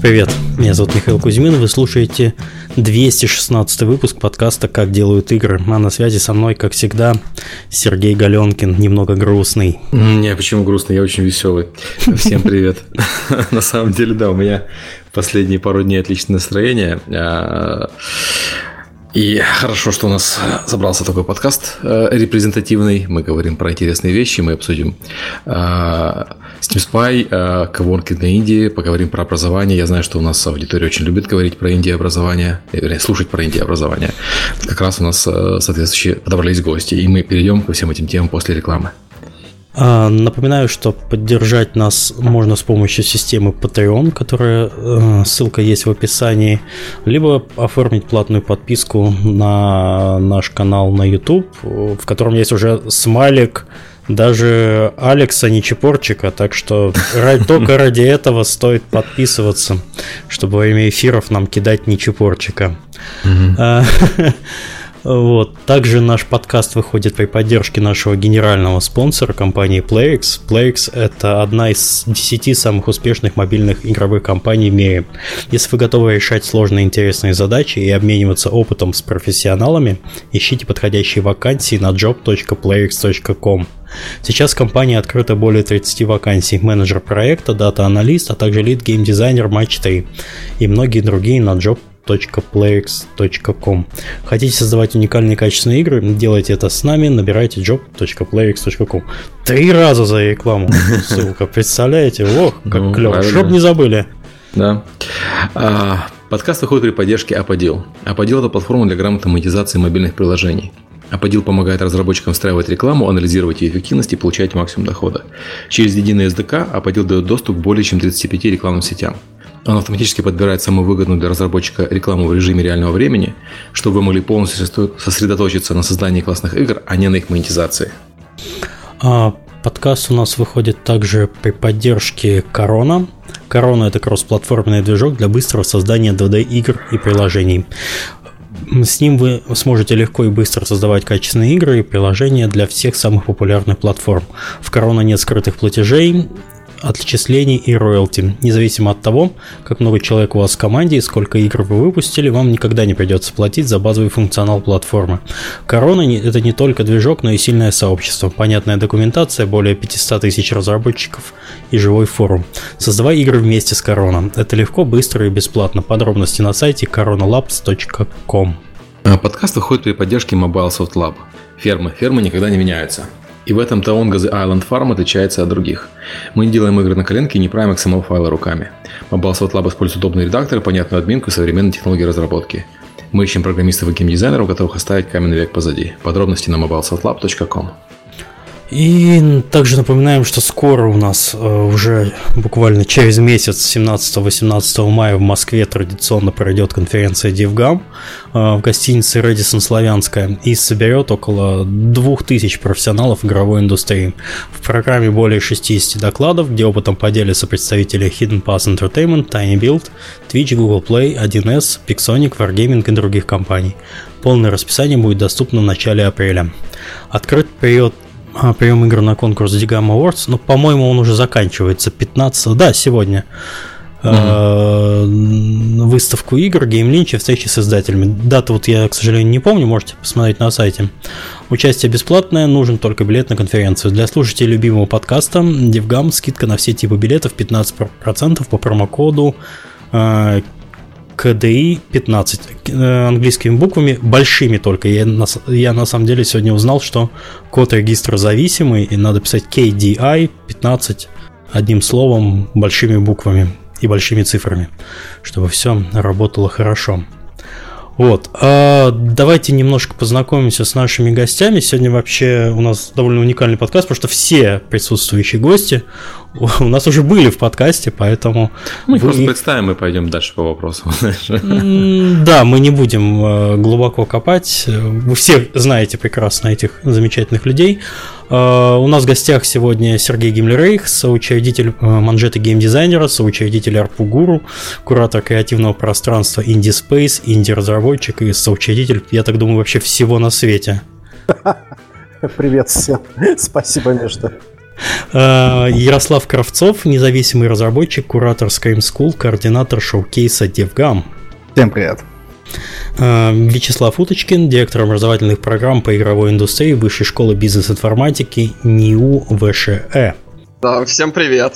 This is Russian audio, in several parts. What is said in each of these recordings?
Привет, меня зовут Михаил Кузьмин, вы слушаете 216 выпуск подкаста «Как делают игры», а на связи со мной, как всегда, Сергей Галенкин, немного грустный. Не, почему грустный? Я очень веселый. Всем привет. На самом деле, да, у меня последние пару дней отличное настроение. И хорошо, что у нас собрался такой подкаст э, репрезентативный. Мы говорим про интересные вещи, мы обсудим э, Steam Spy, э, коворкинг на Индии, поговорим про образование. Я знаю, что у нас аудитория очень любит говорить про Индию образование, вернее, слушать про Индию образование. Как раз у нас соответствующие подобрались гости, и мы перейдем ко всем этим темам после рекламы. А, напоминаю, что поддержать нас можно с помощью системы Patreon, которая э, ссылка есть в описании, либо оформить платную подписку на наш канал на YouTube, в котором есть уже смайлик даже Алекса Нечепорчика, так что только ради этого стоит подписываться, чтобы во время эфиров нам кидать Нечепорчика. Вот. Также наш подкаст выходит при поддержке нашего генерального спонсора компании PlayX. PlayX – это одна из 10 самых успешных мобильных игровых компаний в мире. Если вы готовы решать сложные интересные задачи и обмениваться опытом с профессионалами, ищите подходящие вакансии на job.playrix.com. Сейчас в компании открыто более 30 вакансий. Менеджер проекта, дата-аналист, а также лид-гейм-дизайнер Match 3 и многие другие на job job.playrix.com. Хотите создавать уникальные качественные игры? Делайте это с нами, набирайте job.playrix.com. Три раза за рекламу. Ссылка, представляете? Ох, как ну, клево. Чтоб не забыли. Да. А, подкаст выходит при поддержке Аподил. Аподил – это платформа для грамотной монетизации мобильных приложений. Аподил помогает разработчикам встраивать рекламу, анализировать ее эффективность и получать максимум дохода. Через единый SDK Аподил дает доступ к более чем 35 рекламным сетям – он автоматически подбирает самую выгодную для разработчика рекламу в режиме реального времени, чтобы вы могли полностью сосредоточиться на создании классных игр, а не на их монетизации. А, подкаст у нас выходит также при поддержке Корона. Корона – это кроссплатформенный движок для быстрого создания 2D-игр и приложений. С ним вы сможете легко и быстро создавать качественные игры и приложения для всех самых популярных платформ. В Корона нет скрытых платежей, отчислений и роялти. Независимо от того, как много человек у вас в команде и сколько игр вы выпустили, вам никогда не придется платить за базовый функционал платформы. Корона – это не только движок, но и сильное сообщество, понятная документация, более 500 тысяч разработчиков и живой форум. Создавай игры вместе с Корона. Это легко, быстро и бесплатно. Подробности на сайте coronalabs.com. А подкаст выходит при поддержке Mobile Soft Lab. Фермы. Фермы никогда не меняются. И в этом Taonga The Island Farm отличается от других. Мы не делаем игры на коленке и не правим XML-файлы руками. Mobile Soft Lab использует удобный редактор, понятную админку и современные технологии разработки. Мы ищем программистов и геймдизайнеров, готовых оставить каменный век позади. Подробности на mobilesoundlab.com. И также напоминаем, что скоро у нас э, уже буквально через месяц, 17-18 мая в Москве традиционно пройдет конференция DevGam э, в гостинице Редисон Славянская и соберет около 2000 профессионалов игровой индустрии. В программе более 60 докладов, где опытом поделятся представители Hidden Pass Entertainment, Tiny Build, Twitch, Google Play, 1С, Pixonic, Wargaming и других компаний. Полное расписание будет доступно в начале апреля. Открыт период прием игр на конкурс Digam Awards, но, по-моему, он уже заканчивается 15 да, сегодня. Mm-hmm. выставку игр, и встречи с издателями. Дату вот я, к сожалению, не помню, можете посмотреть на сайте. Участие бесплатное, нужен только билет на конференцию. Для слушателей любимого подкаста DevGam скидка на все типы билетов 15% по промокоду а, KDI 15 э, английскими буквами, большими только. Я на, я на самом деле сегодня узнал, что код регистра зависимый, и надо писать KDI 15 одним словом, большими буквами и большими цифрами, чтобы все работало хорошо. Вот. А давайте немножко познакомимся с нашими гостями. Сегодня вообще у нас довольно уникальный подкаст, потому что все присутствующие гости у нас уже были в подкасте, поэтому... Мы их просто представим и пойдем дальше по вопросу. Да, мы не будем э, глубоко копать. Вы все знаете прекрасно этих замечательных людей. Э, у нас в гостях сегодня Сергей Гиммлерейх, соучредитель э, манжеты геймдизайнера, соучредитель Арпугуру, куратор креативного пространства Indie Space, инди-разработчик и соучредитель, я так думаю, вообще всего на свете. Привет всем. Спасибо, Мишта. Ярослав Кравцов, независимый разработчик, куратор Scream School, координатор шоу-кейса DevGam. Всем привет. Вячеслав Уточкин, директор образовательных программ по игровой индустрии Высшей школы бизнес-информатики НИУ ВШЭ. Да, всем привет.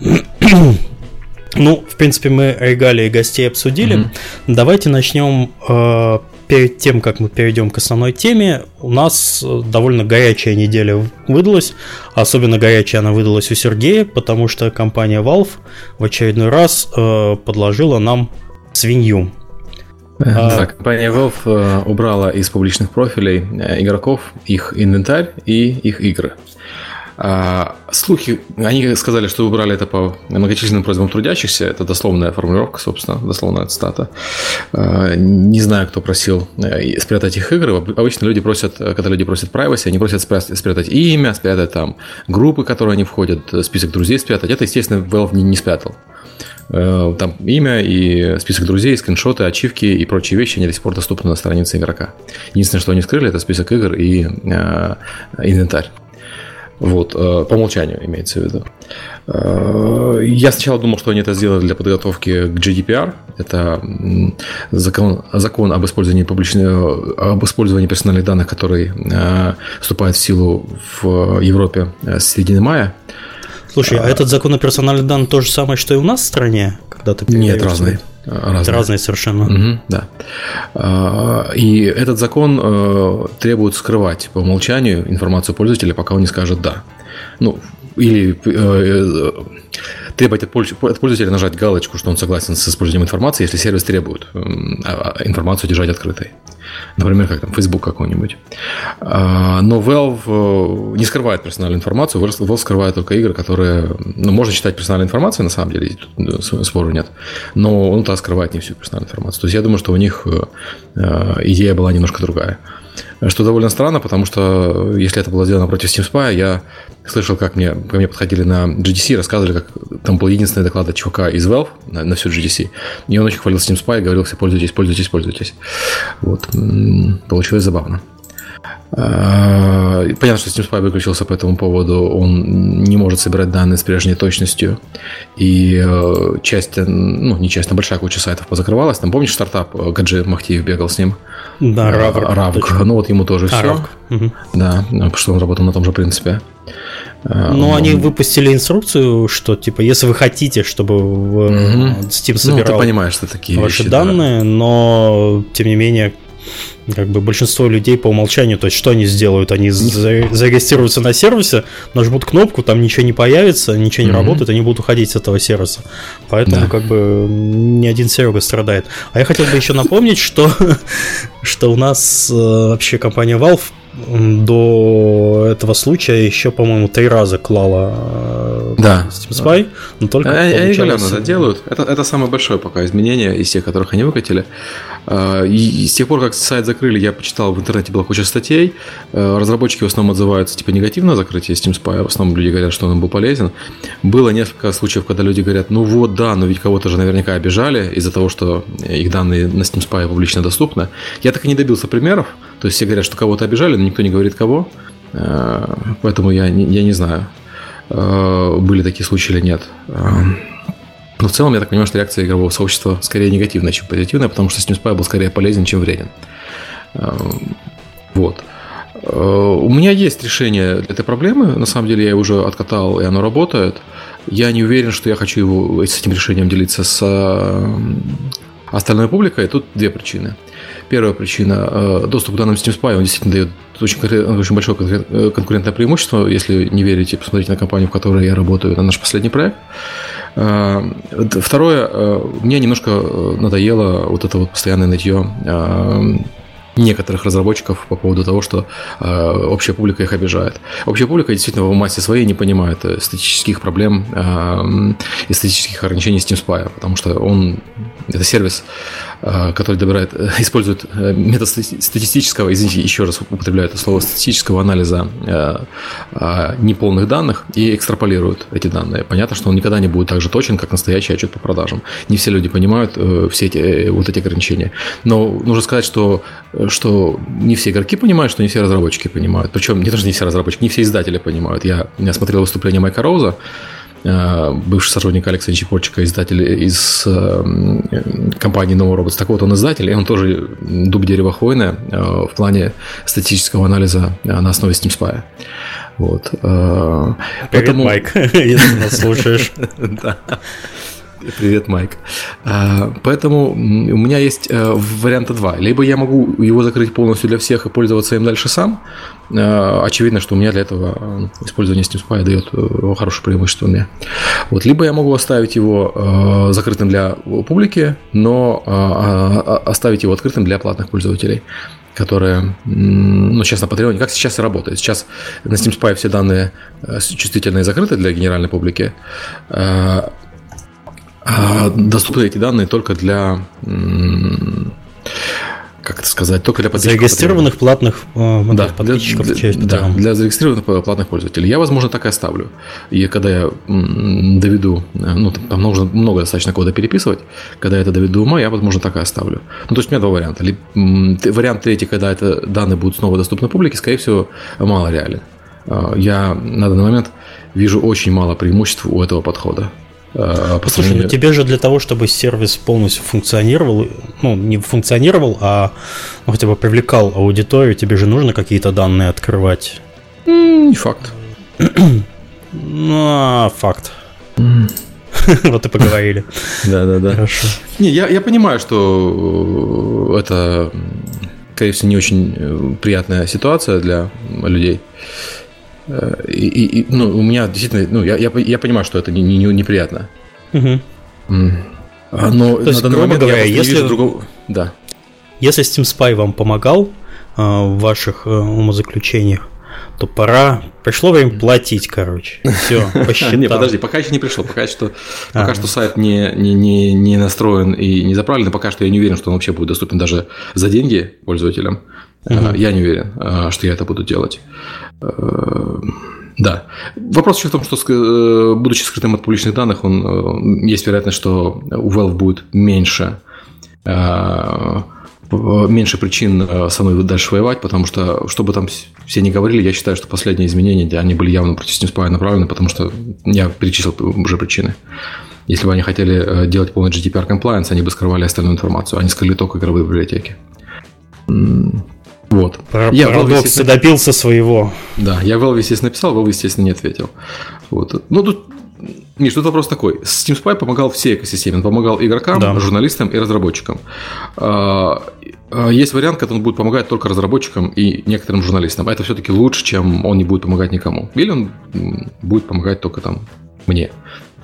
Ну, в принципе, мы регалии гостей обсудили. Mm-hmm. Давайте начнем э, перед тем, как мы перейдем к основной теме. У нас э, довольно горячая неделя выдалась. Особенно горячая она выдалась у Сергея, потому что компания Valve в очередной раз э, подложила нам свинью. Да, компания Valve э, убрала из публичных профилей э, игроков их инвентарь и их игры. А, слухи, они сказали, что выбрали это по многочисленным просьбам трудящихся. Это дословная формулировка, собственно, дословная цитата. А, не знаю, кто просил э, спрятать их игры. Обычно люди просят, когда люди просят privacy, они просят спрятать имя, спрятать там группы, которые они входят, список друзей спрятать. Это, естественно, Valve не, не спрятал. Э, там имя и список друзей, скриншоты, ачивки и прочие вещи, они до сих пор доступны на странице игрока. Единственное, что они скрыли, это список игр и э, инвентарь. Вот, э, по умолчанию имеется в виду. Э, я сначала думал, что они это сделали для подготовки к GDPR. Это закон, закон об, использовании публичной, об использовании персональных данных, который э, вступает в силу в Европе с середины мая. Слушай, а, а этот закон о персональных данных то же самое, что и у нас в стране, когда ты Нет, разные. Разные. разные совершенно. Угу, да. А, и этот закон э, требует скрывать по умолчанию информацию пользователя, пока он не скажет «да». Ну, или э, э, требовать от пользователя нажать галочку, что он согласен с использованием информации, если сервис требует а, информацию держать открытой. Например, как там Facebook какой-нибудь. А, но Valve э, не скрывает персональную информацию, Valve скрывает только игры, которые... Ну, можно считать персональной информацией, на самом деле, тут спору нет. Но он-то скрывает не всю персональную информацию. То есть я думаю, что у них э, э, идея была немножко другая. Что довольно странно, потому что если это было сделано против Steam Spy, я слышал, как мне, ко мне подходили на GDC, рассказывали, как там был единственный доклад от чувака из Valve на, на всю GDC. И он очень хвалил Steam Spy говорил все, пользуйтесь, пользуйтесь, пользуйтесь. Вот. Получилось забавно. А, понятно, что Steam Spy выключился по этому поводу. Он не может собирать данные с прежней точностью. И э, часть, ну, не часть, но большая куча сайтов позакрывалась. Там, помнишь, стартап э, Гаджи Махтиев бегал с ним? Да, Равк. Равк. Ну, вот ему тоже а, все. Угу. Да, потому что он работал на том же принципе. А, ну, они выпустили инструкцию, что типа, если вы хотите, чтобы Steam собирал ну, ты понимаешь, что такие ваши вещи, данные, да. но тем не менее как бы большинство людей по умолчанию, то есть что они сделают? Они зарегистрируются на сервисе, нажмут кнопку, там ничего не появится, ничего не mm-hmm. работает, они будут уходить с этого сервиса. Поэтому да. как бы ни один Серега страдает. А я хотел бы еще напомнить, что, что у нас э, вообще компания Valve до этого случая еще, по-моему, три раза клала э, да. Steam Spy, да. но только они регулярно это делают. Это, это самое большое пока изменение из тех, которых они выкатили. Э, и с тех пор, как сайт закрыли, я почитал в интернете была куча статей. Э, разработчики в основном отзываются типа негативно о закрытии Steam Spy. В основном люди говорят, что он был полезен. Было несколько случаев, когда люди говорят, ну вот да, но ведь кого-то же наверняка обижали из-за того, что их данные на Steam Spy публично доступны. Я так и не добился примеров. То есть все говорят, что кого-то обижали, но никто не говорит кого. Э, поэтому я не, я не знаю, э, были такие случаи или нет. Э, но в целом я так понимаю, что реакция игрового сообщества скорее негативная, чем позитивная, потому что Steam Spy был скорее полезен, чем вреден. Вот. У меня есть решение этой проблемы. На самом деле я его уже откатал, и оно работает. Я не уверен, что я хочу его, с этим решением делиться с остальной публикой. Тут две причины. Первая причина э, – доступ к данным Steam Spy, он действительно дает очень, очень большое э, конкурентное преимущество. Если не верите, посмотрите на компанию, в которой я работаю, на наш последний проект. Э, второе, мне немножко надоело вот это вот постоянное нытье некоторых разработчиков по поводу того, что э, общая публика их обижает. Общая публика действительно в массе своей не понимает эстетических проблем, э, эстетических ограничений Steam Spy, потому что он, это сервис который добирает, использует метод статистического, извините, еще раз употребляю это слово, статистического анализа неполных данных и экстраполирует эти данные. Понятно, что он никогда не будет так же точен, как настоящий отчет по продажам. Не все люди понимают все эти, вот эти ограничения. Но нужно сказать, что, что не все игроки понимают, что не все разработчики понимают. Причем не даже не все разработчики, не все издатели понимают. Я, я смотрел выступление Майка Роуза, Э, бывший сотрудник Алекса Чепорчика, издатель из э, компании No Robots. Так вот, он издатель, и он тоже дуб дерева хвойное э, в плане статистического анализа на основе Steam Spy. Вот. Привет, Поэтому... Майк, если нас слушаешь. Да. Привет, Майк. Поэтому у меня есть варианта два. Либо я могу его закрыть полностью для всех и пользоваться им дальше сам, Э, очевидно, что у меня для этого э, использование Steam Spy дает э, хорошее преимущество мне. Вот, либо я могу оставить его закрытым для публики, но оставить его открытым для платных пользователей которые, ну, сейчас на Patreon, как сейчас и работает. Сейчас на Steam Spy все данные чувствительные закрыты для генеральной публики. Доступны эти данные только для как это сказать, только для подписчиков. Зарегистрированных платных э, да, подписчиков. Для, часть да, для зарегистрированных платных пользователей. Я, возможно, так и оставлю. И когда я доведу, э, ну, там нужно много достаточно кода переписывать, когда я это доведу до ума, я, возможно, так и оставлю. Ну, то есть у меня два варианта. Вариант третий, когда это данные будут снова доступны публике, скорее всего, мало реален. Э, я на данный момент вижу очень мало преимуществ у этого подхода. Э, Послушай, ну тебе же для того, чтобы сервис полностью функционировал, ну, не функционировал, а ну, хотя бы привлекал аудиторию, тебе же нужно какие-то данные открывать. Не факт. ну, а, факт. Вот и поговорили. Да, да, да. Хорошо. Не, я, я понимаю, что это, скорее всего, не очень э, приятная ситуация для людей. Э, и, и, ну, у меня действительно, ну, я, я, я понимаю, что это не, не, неприятно. Угу. Но То есть, грубо говоря, если... Другого... Да. Если Steam Spy вам помогал э, в ваших э, умозаключениях, то пора, пришло время платить, короче. Все, посчитал. Не, подожди, пока еще не пришло, пока что, пока что сайт не, не, не, не настроен и не заправлен, пока что я не уверен, что он вообще будет доступен даже за деньги пользователям. Угу. Я не уверен, что я это буду делать. Э, да. Вопрос еще в том, что, э, будучи скрытым от публичных данных, он, есть вероятность, что у Valve будет меньше меньше причин со мной дальше воевать, потому что, что бы там все не говорили, я считаю, что последние изменения, они были явно против Steam направлены, потому что я перечислил уже причины. Если бы они хотели делать полный GDPR compliance, они бы скрывали остальную информацию, они скрыли только игровые библиотеки. Вот. я Парадокс естественно... добился своего. Да, я Valve, естественно, написал, Valve, естественно, не ответил. Вот. Ну, тут Миш, тут вопрос такой. Steam Spy помогал всей экосистеме. Он помогал игрокам, да. журналистам и разработчикам. А, а, есть вариант, когда он будет помогать только разработчикам и некоторым журналистам. Это все-таки лучше, чем он не будет помогать никому. Или он будет помогать только там мне.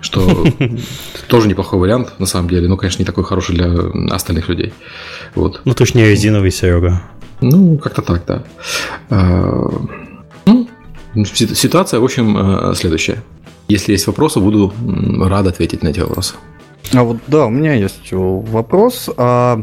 Что тоже неплохой вариант, на самом деле. Ну, конечно, не такой хороший для остальных людей. Вот. Ну, ты ж не резиновый, Серега. Ну, как-то так, да. А, ну, ситуация, в общем, э, следующая. Если есть вопросы, буду рад ответить на эти вопросы. А вот да, у меня есть вопрос. А,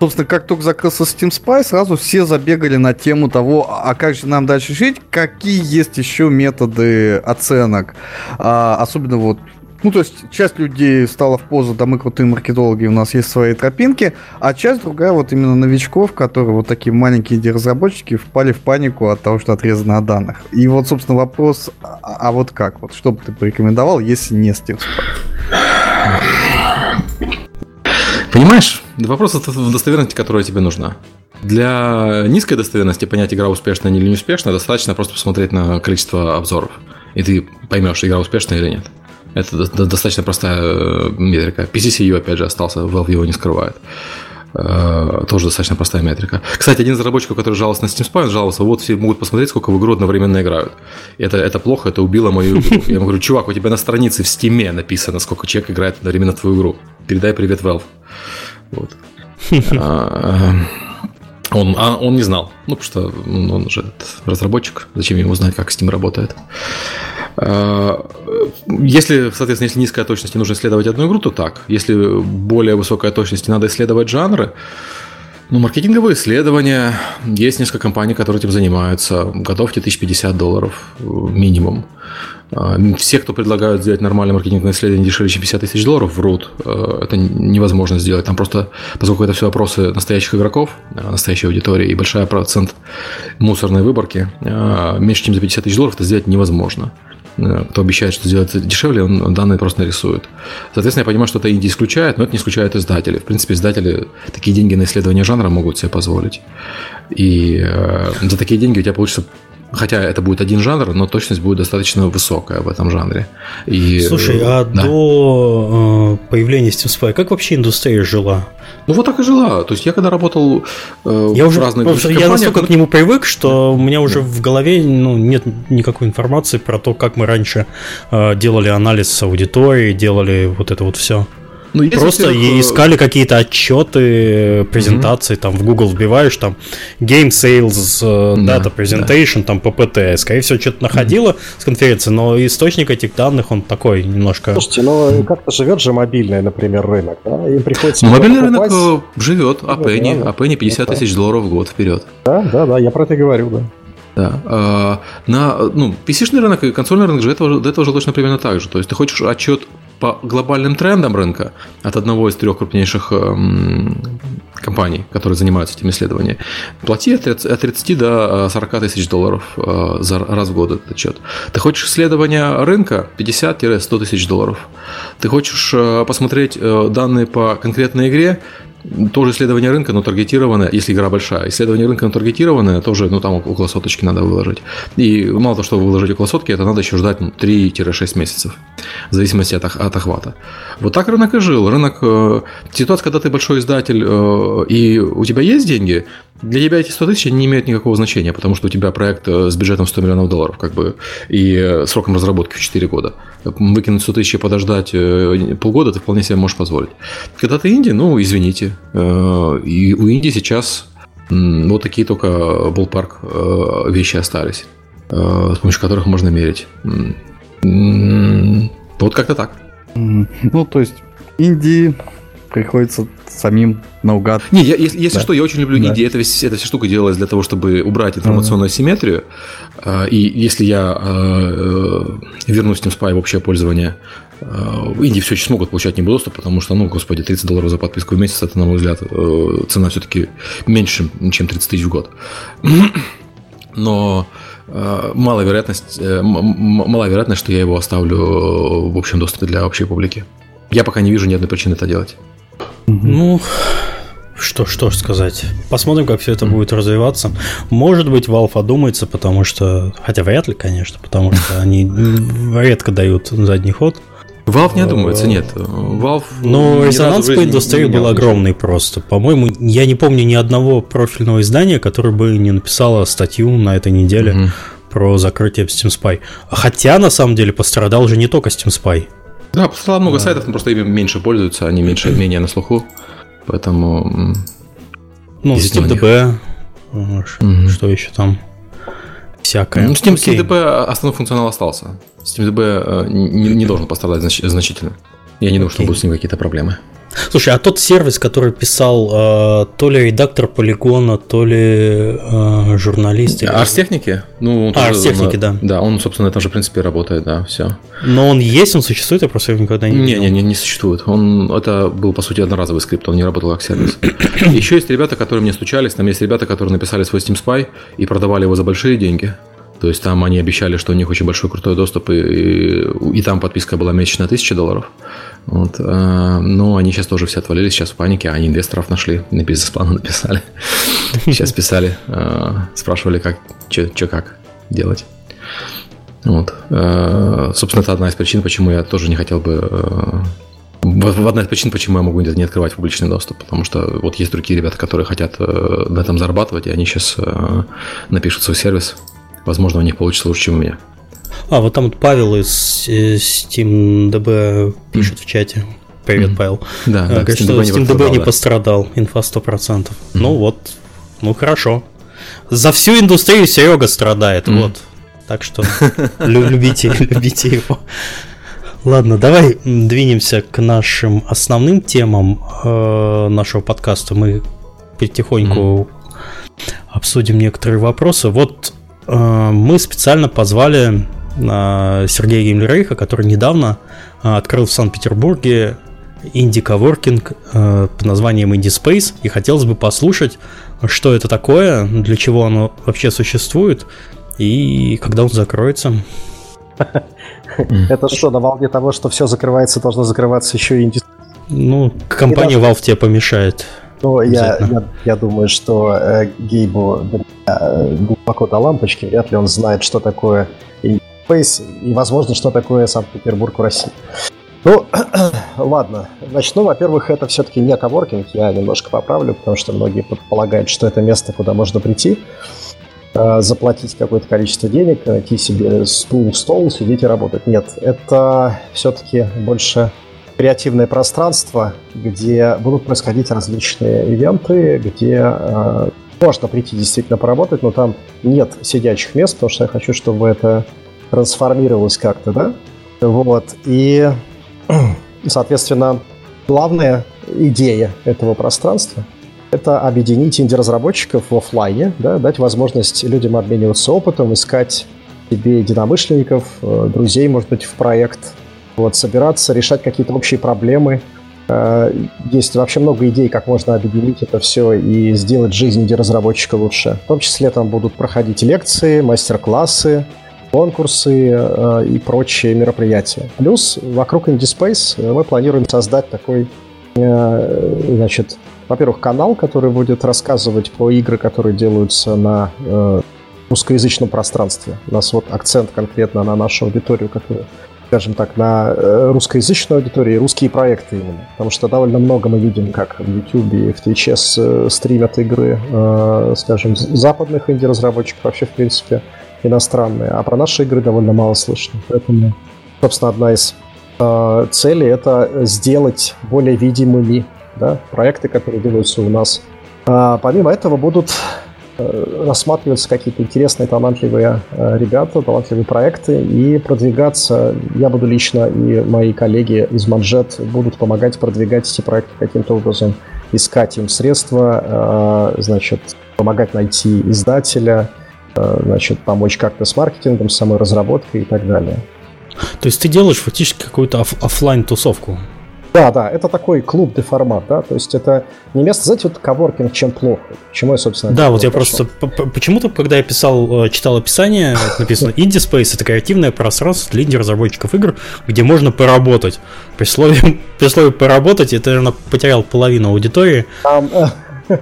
собственно, как только закрылся Steam Spy, сразу все забегали на тему того, а как же нам дальше жить, какие есть еще методы оценок. А, особенно вот ну, то есть, часть людей стала в позу, да мы крутые маркетологи, у нас есть свои тропинки, а часть другая, вот именно новичков, которые вот такие маленькие инди-разработчики впали в панику от того, что отрезано от данных. И вот, собственно, вопрос, а, а вот как? Вот что бы ты порекомендовал, если не Steam Понимаешь, вопрос в достоверности, которая тебе нужна. Для низкой достоверности понять, игра успешна или не успешна, достаточно просто посмотреть на количество обзоров. И ты поймешь, игра успешна или нет. Это достаточно простая э, метрика. PCCU, опять же, остался, Valve его не скрывает. Uh, тоже достаточно простая метрика. Кстати, один из разработчиков, который жаловался на Steam Spy, жаловался, вот все могут посмотреть, сколько в игру одновременно играют. Это, это плохо, это убило мою игру. Я ему говорю, чувак, у тебя на странице в Steam написано, сколько человек играет одновременно в твою игру. Передай привет Valve. Вот. Он, а он не знал. Ну, потому что он же разработчик. Зачем ему знать, как Steam работает? А, если, соответственно, если низкая точность, нужно исследовать одну игру, то так. Если более высокая точность, надо исследовать жанры, ну, маркетинговые исследования. Есть несколько компаний, которые этим занимаются. Готовьте 1050 долларов минимум. А, все, кто предлагают сделать нормальное маркетинговое исследование дешевле, чем 50 тысяч долларов, врут. Э, это невозможно сделать. Там просто, поскольку это все вопросы настоящих игроков, э, настоящей аудитории и большая процент мусорной выборки, меньше, чем за 50 тысяч долларов это сделать невозможно. Э, кто обещает, что сделать дешевле, он данные просто нарисует. Соответственно, я понимаю, что это инди исключает, но это не исключает издатели. В принципе, издатели такие деньги на исследование жанра могут себе позволить. И э, за такие деньги у тебя получится Хотя это будет один жанр, но точность будет достаточно высокая в этом жанре. И, Слушай, а да. до э, появления Steam Spy как вообще индустрия жила? Ну вот так и жила. То есть я когда работал э, я в уже, разных просто, Я настолько к нему привык, что у меня уже да. в голове ну, нет никакой информации про то, как мы раньше э, делали анализ аудитории, делали вот это вот все. Ну, Просто э, искали какие-то отчеты, презентации, mm-hmm. там в Google вбиваешь, там Game Sales, э, Data Presentation, да. там PPT. Скорее всего, что-то находило mm-hmm. с конференции, но источник этих данных, он такой немножко... Слушайте, ну как-то живет же мобильный, например, рынок, да? Им приходится... Ну, мобильный покупать... рынок э, живет, а Penny, а Penny 50 тысяч долларов в год вперед. Да, да, да, я про это и говорю, да. Да. А, на, ну, PC-шный рынок и консольный рынок же этого, до этого же точно примерно так же. То есть ты хочешь отчет по глобальным трендам рынка от одного из трех крупнейших эм, компаний, которые занимаются этим исследованием, плати от 30 до 40 э, тысяч долларов э, за раз в год этот отчет. Ты хочешь исследование рынка 50-100 тысяч долларов. Ты хочешь э, посмотреть данные по конкретной игре тоже исследование рынка, но таргетированное, если игра большая. Исследование рынка, но таргетированное, тоже, ну, там около соточки надо выложить. И мало того, что выложить около сотки, это надо еще ждать ну, 3-6 месяцев, в зависимости от, от охвата. Вот так рынок и жил. Рынок, э, ситуация, когда ты большой издатель, э, и у тебя есть деньги, для тебя эти 100 тысяч не имеют никакого значения, потому что у тебя проект э, с бюджетом 100 миллионов долларов, как бы, и э, сроком разработки в 4 года. Выкинуть 100 тысяч и подождать э, полгода ты вполне себе можешь позволить. Когда ты инди, ну, извините. И у инди сейчас вот такие только болпарк вещи остались, с помощью которых можно мерить. Вот как-то так. Ну, то есть, инди приходится самим наугад. Не, я, если, если да. что, я очень люблю да. идеи. Это, эта вся штука делалась для того, чтобы убрать информационную mm-hmm. асимметрию. А, и если я а, э, вернусь Steam Spy в общее пользование, а, Инди все еще смогут получать не доступ, потому что, ну, господи, 30 долларов за подписку в месяц, это, на мой взгляд, э, цена все-таки меньше, чем 30 тысяч в год. Но э, мало вероятность, мало вероятность, что я его оставлю в общем доступе для общей публики. Я пока не вижу ни одной причины это делать. Ну, что, что ж сказать. Посмотрим, как все это будет развиваться. Может быть, Valve одумается, потому что... Хотя вряд ли, конечно, потому что они редко дают задний ход. Valve не одумается, нет. Valve... Но резонанс по индустрии был огромный просто. По-моему, я не помню ни одного профильного издания, которое бы не написало статью на этой неделе угу. про закрытие Steam Spy. Хотя, на самом деле, пострадал же не только Steam Spy. Да, пострадало много да. сайтов, но просто ими меньше пользуются, они меньше, менее на слуху. Поэтому... Ну, SteamDB, угу. что еще там? Всякое. Ну, Steam, SteamDB основной функционал остался. SteamDB э, не, не должен пострадать значительно. Я не думаю, что будут с ним какие-то проблемы. Слушай, а тот сервис, который писал э, то ли редактор полигона, то ли э, журналист. Арстехники? Ну, он а, Арстехники, да. Да, он, собственно, на этом же принципе работает, да, все. Но он есть, он существует, я просто его никогда не видел. Не, не, не, не существует. Он, это был, по сути, одноразовый скрипт, он не работал как сервис. Еще есть ребята, которые мне стучались, там есть ребята, которые написали свой Steam Spy и продавали его за большие деньги. То есть там они обещали, что у них очень большой крутой доступ, и, и, и там подписка была месячная 1000 долларов. Вот, э, но они сейчас тоже все отвалились, сейчас в панике, они инвесторов нашли, на бизнес-план написали. Сейчас писали, э, спрашивали, как, что как делать. Вот. Э, собственно, это одна из причин, почему я тоже не хотел бы одна из причин, почему я могу не открывать публичный доступ, потому что вот есть другие ребята, которые хотят на этом зарабатывать, и они сейчас напишут свой сервис, возможно, у них получится лучше, чем у меня. А, вот там вот Павел из SteamDB пишет mm. в чате. Привет, mm. Павел. Да, да Говорит, что SteamDB не, не пострадал, инфа 100%. Mm. Ну вот, ну хорошо. За всю индустрию Серега страдает, mm. вот. Так что любите, любите его. Ладно, давай двинемся к нашим основным темам э, нашего подкаста. Мы потихоньку mm. обсудим некоторые вопросы. Вот э, мы специально позвали э, Сергея Гиммлерейха, который недавно э, открыл в Санкт-Петербурге инди-коворкинг э, под названием Indie Space, и хотелось бы послушать, что это такое, для чего оно вообще существует, и когда он закроется. Это что, на волне того, что все закрывается, должно закрываться еще и инди Ну, компания Valve тебе помешает. Ну, я, я, я думаю, что э, Гейбу э, глубоко до лампочки, вряд ли он знает, что такое Space и, возможно, что такое Санкт-Петербург в России. Ну, ладно. Начну, во-первых, это все-таки не коворкинг, я немножко поправлю, потому что многие предполагают, что это место, куда можно прийти, э, заплатить какое-то количество денег, найти себе стул, стол, сидеть и работать. Нет, это все-таки больше креативное пространство, где будут происходить различные ивенты, где э, можно прийти действительно поработать, но там нет сидячих мест, потому что я хочу, чтобы это трансформировалось как-то, да? Вот. И Соответственно, главная идея этого пространства – это объединить инди-разработчиков в офлайне, да, дать возможность людям обмениваться опытом, искать себе единомышленников, э, друзей, может быть, в проект, вот, собираться, решать какие-то общие проблемы. Э, есть вообще много идей, как можно объединить это все и сделать жизнь инди-разработчика лучше. В том числе там будут проходить лекции, мастер-классы, конкурсы э, и прочие мероприятия. Плюс вокруг IndieSpace э, мы планируем создать такой, значит, во-первых, канал, который будет рассказывать про игры, которые делаются на русскоязычном пространстве. У нас вот акцент конкретно на нашу аудиторию, которая скажем так, на э, русскоязычную аудиторию и русские проекты именно. Потому что довольно много мы видим, как в YouTube и в Twitch э, стримят игры, э, скажем, западных инди-разработчиков вообще, в принципе, иностранные, а про наши игры довольно мало слышно. Поэтому, собственно, одна из целей это сделать более видимыми да, проекты, которые делаются у нас. А, помимо этого будут э, рассматриваться какие-то интересные, талантливые э, ребята, талантливые проекты и продвигаться. Я буду лично и мои коллеги из Манжет будут помогать продвигать эти проекты каким-то образом, искать им средства, э, значит, помогать найти издателя, значит, помочь как-то с маркетингом, с самой разработкой и так далее. То есть ты делаешь фактически какую-то оф- офлайн тусовку да, да, это такой клуб де формат, да, то есть это не место, знаете, вот коворкинг чем плохо, почему я, собственно... Да, вот я просто, почему-то, когда я писал, э, читал описание, написано Indie Space, это креативное пространство для инди-разработчиков игр, где можно поработать. При слове, при слове поработать, это, наверное, потерял половину аудитории. Там, э,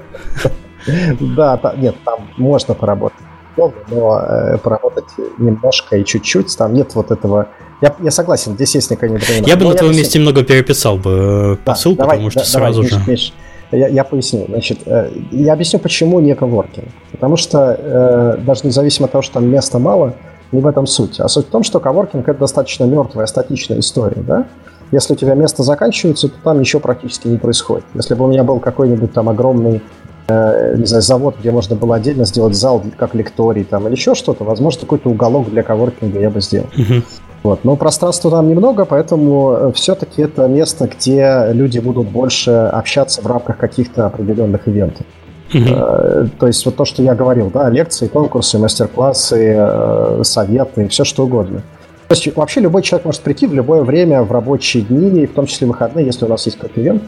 да, нет, там можно поработать условно, но э, поработать немножко и чуть-чуть. Там нет вот этого... Я, я согласен, здесь есть некое Я бы на твоем месте немного переписал бы э, посыл, да, потому что да, сразу давай, же... Миш, Миш, я, я поясню. Значит, э, я объясню, почему не коворкинг. Потому что э, даже независимо от того, что там места мало, не в этом суть. А суть в том, что коворкинг это достаточно мертвая, статичная история, да? Если у тебя место заканчивается, то там ничего практически не происходит. Если бы у меня был какой-нибудь там огромный Э, не знаю, завод, где можно было отдельно сделать зал как лекторий там или еще что-то, возможно, какой-то уголок для коворкинга я бы сделал. Uh-huh. Вот. Но пространства там немного, поэтому э, все-таки это место, где люди будут больше общаться в рамках каких-то определенных ивентов. Uh-huh. То есть вот то, что я говорил, да, лекции, конкурсы, мастер-классы, советы, все что угодно. То есть вообще любой человек может прийти в любое время в рабочие дни, в том числе выходные, если у нас есть какой-то ивент,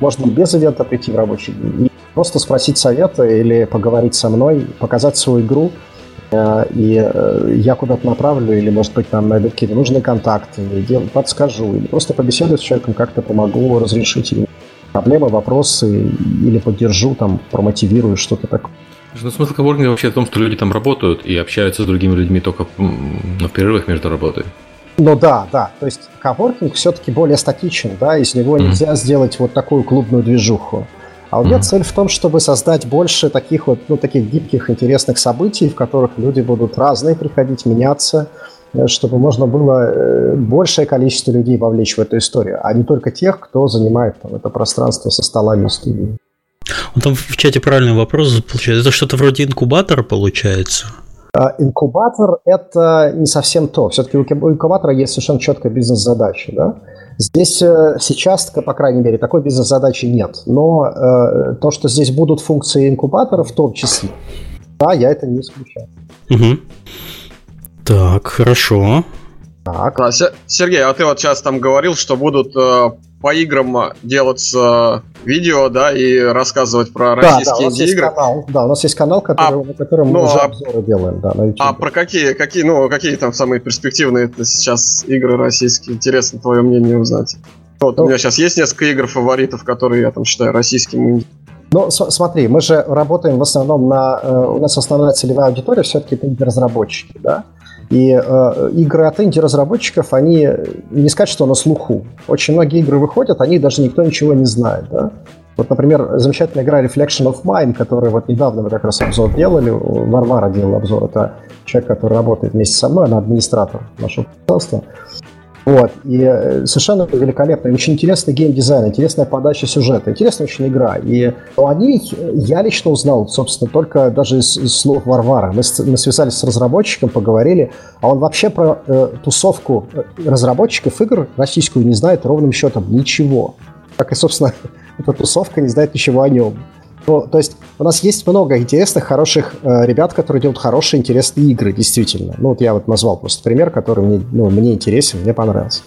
можно без ивента прийти в рабочие дни просто спросить совета или поговорить со мной, показать свою игру, э, и э, я куда-то направлю, или, может быть, там найду какие-то нужные контакты, подскажу, или просто побеседую с человеком, как-то помогу разрешить ему проблемы, вопросы, или поддержу, там, промотивирую, что-то такое. Ну, смысл коворкинга вообще в том, что люди там работают и общаются с другими людьми только в перерывах между работой. Ну да, да. То есть коворкинг все-таки более статичен, да, из него mm-hmm. нельзя сделать вот такую клубную движуху. А у меня mm-hmm. цель в том, чтобы создать больше таких вот, ну, таких гибких, интересных событий, в которых люди будут разные приходить, меняться, э, чтобы можно было э, большее количество людей вовлечь в эту историю, а не только тех, кто занимает там, это пространство со столами студии. Он там в чате правильный вопрос получается. Это что-то вроде инкубатора получается? А, инкубатор – это не совсем то. Все-таки у инкубатора есть совершенно четкая бизнес-задача. Да? Здесь э, сейчас, по крайней мере, такой бизнес-задачи нет. Но э, то, что здесь будут функции инкубатора в том числе, да, я это не исключаю. Угу. Так, хорошо. Так. А, Сергей, а ты вот сейчас там говорил, что будут э, по играм делаться видео, да, и рассказывать про да, российские да, игры. Канал, да, у нас есть канал, который, а, на котором ну, мы уже а, обзоры делаем, да, на YouTube. А про какие, какие, ну, какие там самые перспективные сейчас игры российские? Интересно твое мнение узнать. Вот, ну, у меня сейчас есть несколько игр фаворитов, которые я там считаю российскими. Ну, смотри, мы же работаем в основном на... Э, у нас основная целевая аудитория все-таки это разработчики, да? И э, игры от инди-разработчиков, они не сказать, что на слуху. Очень многие игры выходят, о них даже никто ничего не знает. Да? Вот, например, замечательная игра Reflection of Mine, которую вот недавно мы как раз обзор делали, Варвара делал обзор, это человек, который работает вместе со мной, она администратор нашего пространства. Вот. И э, совершенно великолепный, очень интересный геймдизайн, интересная подача сюжета, интересная очень игра. И о ней я лично узнал, собственно, только даже из, из слов Варвара. Мы, мы связались с разработчиком, поговорили, а он вообще про э, тусовку э, разработчиков игр российскую не знает ровным счетом ничего. Как и, собственно, эта тусовка не знает ничего о нем. Ну, то есть у нас есть много интересных, хороших э, ребят, которые делают хорошие, интересные игры, действительно. Ну, вот я вот назвал просто пример, который мне, ну, мне интересен, мне понравился.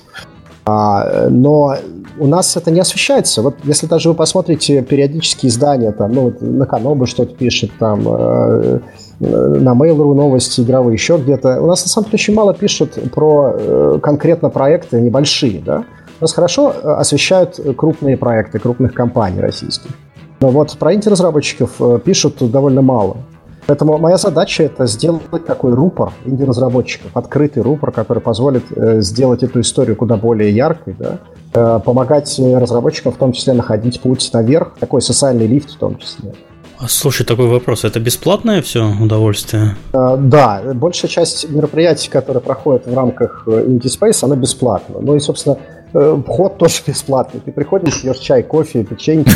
А, но у нас это не освещается. Вот если даже вы посмотрите периодические издания, там, ну, вот на Канобы что-то пишет, там, э, на Mail.ru новости игровые, еще где-то. У нас на самом деле очень мало пишут про э, конкретно проекты небольшие, да. У нас хорошо э, освещают крупные проекты крупных компаний российских. Но вот про инди-разработчиков э, пишут довольно мало. Поэтому моя задача это сделать такой рупор инди-разработчиков, открытый рупор, который позволит э, сделать эту историю куда более яркой, да, э, помогать разработчикам в том числе находить путь наверх, такой социальный лифт в том числе. А, слушай, такой вопрос. Это бесплатное все удовольствие? Да, большая часть мероприятий, которые проходят в рамках Indie Space, она бесплатна. Ну и, собственно, вход тоже бесплатный. Ты приходишь, пьешь чай, кофе, печеньки,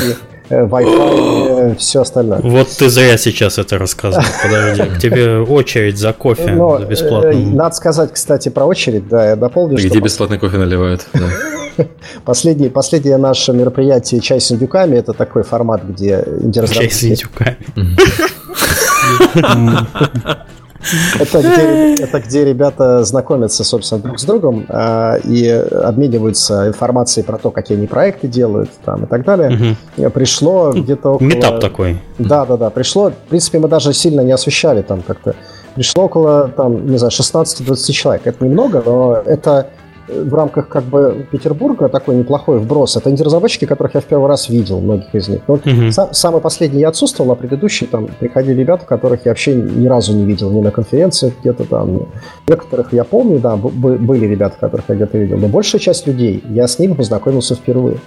Э, Wi-Fi и все остальное. Вот ты зря сейчас это рассказывал. Подожди, к тебе очередь за кофе Но, за бесплатным. Э, надо сказать, кстати, про очередь, да, я дополню. Где бесплатный кофе наливают, да. Последнее, последнее наше мероприятие «Чай с индюками» — это такой формат, где Чай с индюками. Это где, это где ребята знакомятся, собственно, друг с другом э, и обмениваются информацией про то, какие они проекты делают там, и так далее. Угу. Пришло где-то около... Метап такой. Да, да, да. Пришло, в принципе, мы даже сильно не освещали там как-то. Пришло около, там, не знаю, 16-20 человек. Это немного, но это в рамках как бы Петербурга такой неплохой вброс. Это инди-разработчики, которых я в первый раз видел, многих из них. Но uh-huh. сам, самый последний я отсутствовал, а предыдущие там приходили ребята, которых я вообще ни разу не видел, ни на конференциях где-то там. Некоторых я помню, да, были ребята, которых я где-то видел, но большая часть людей, я с ними познакомился впервые.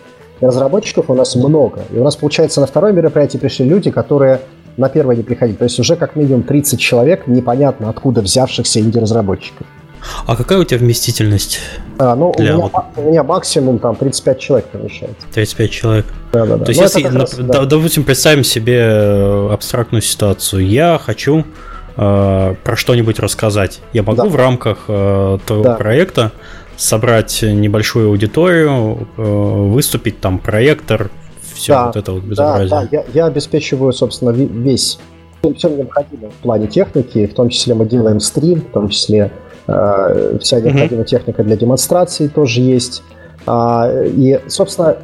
И разработчиков у нас много. И у нас, получается, на второе мероприятие пришли люди, которые на первое не приходили. То есть уже как минимум 30 человек, непонятно откуда взявшихся инди-разработчиков. А какая у тебя вместительность? А, ну, у, меня, вот... у меня максимум там 35 человек помещается. 35 человек. Да, да, да. То есть, ну, если, раз, да. допустим, представим себе э, абстрактную ситуацию. Я хочу э, про что-нибудь рассказать. Я могу да. в рамках э, твоего да. проекта собрать небольшую аудиторию, э, выступить там проектор, все да, вот это вот безобразие. Да, да. Я, я обеспечиваю, собственно, весь все необходимое в плане техники, в том числе мы делаем стрим, в том числе вся необходимая mm-hmm. техника для демонстрации тоже есть. А, и, собственно,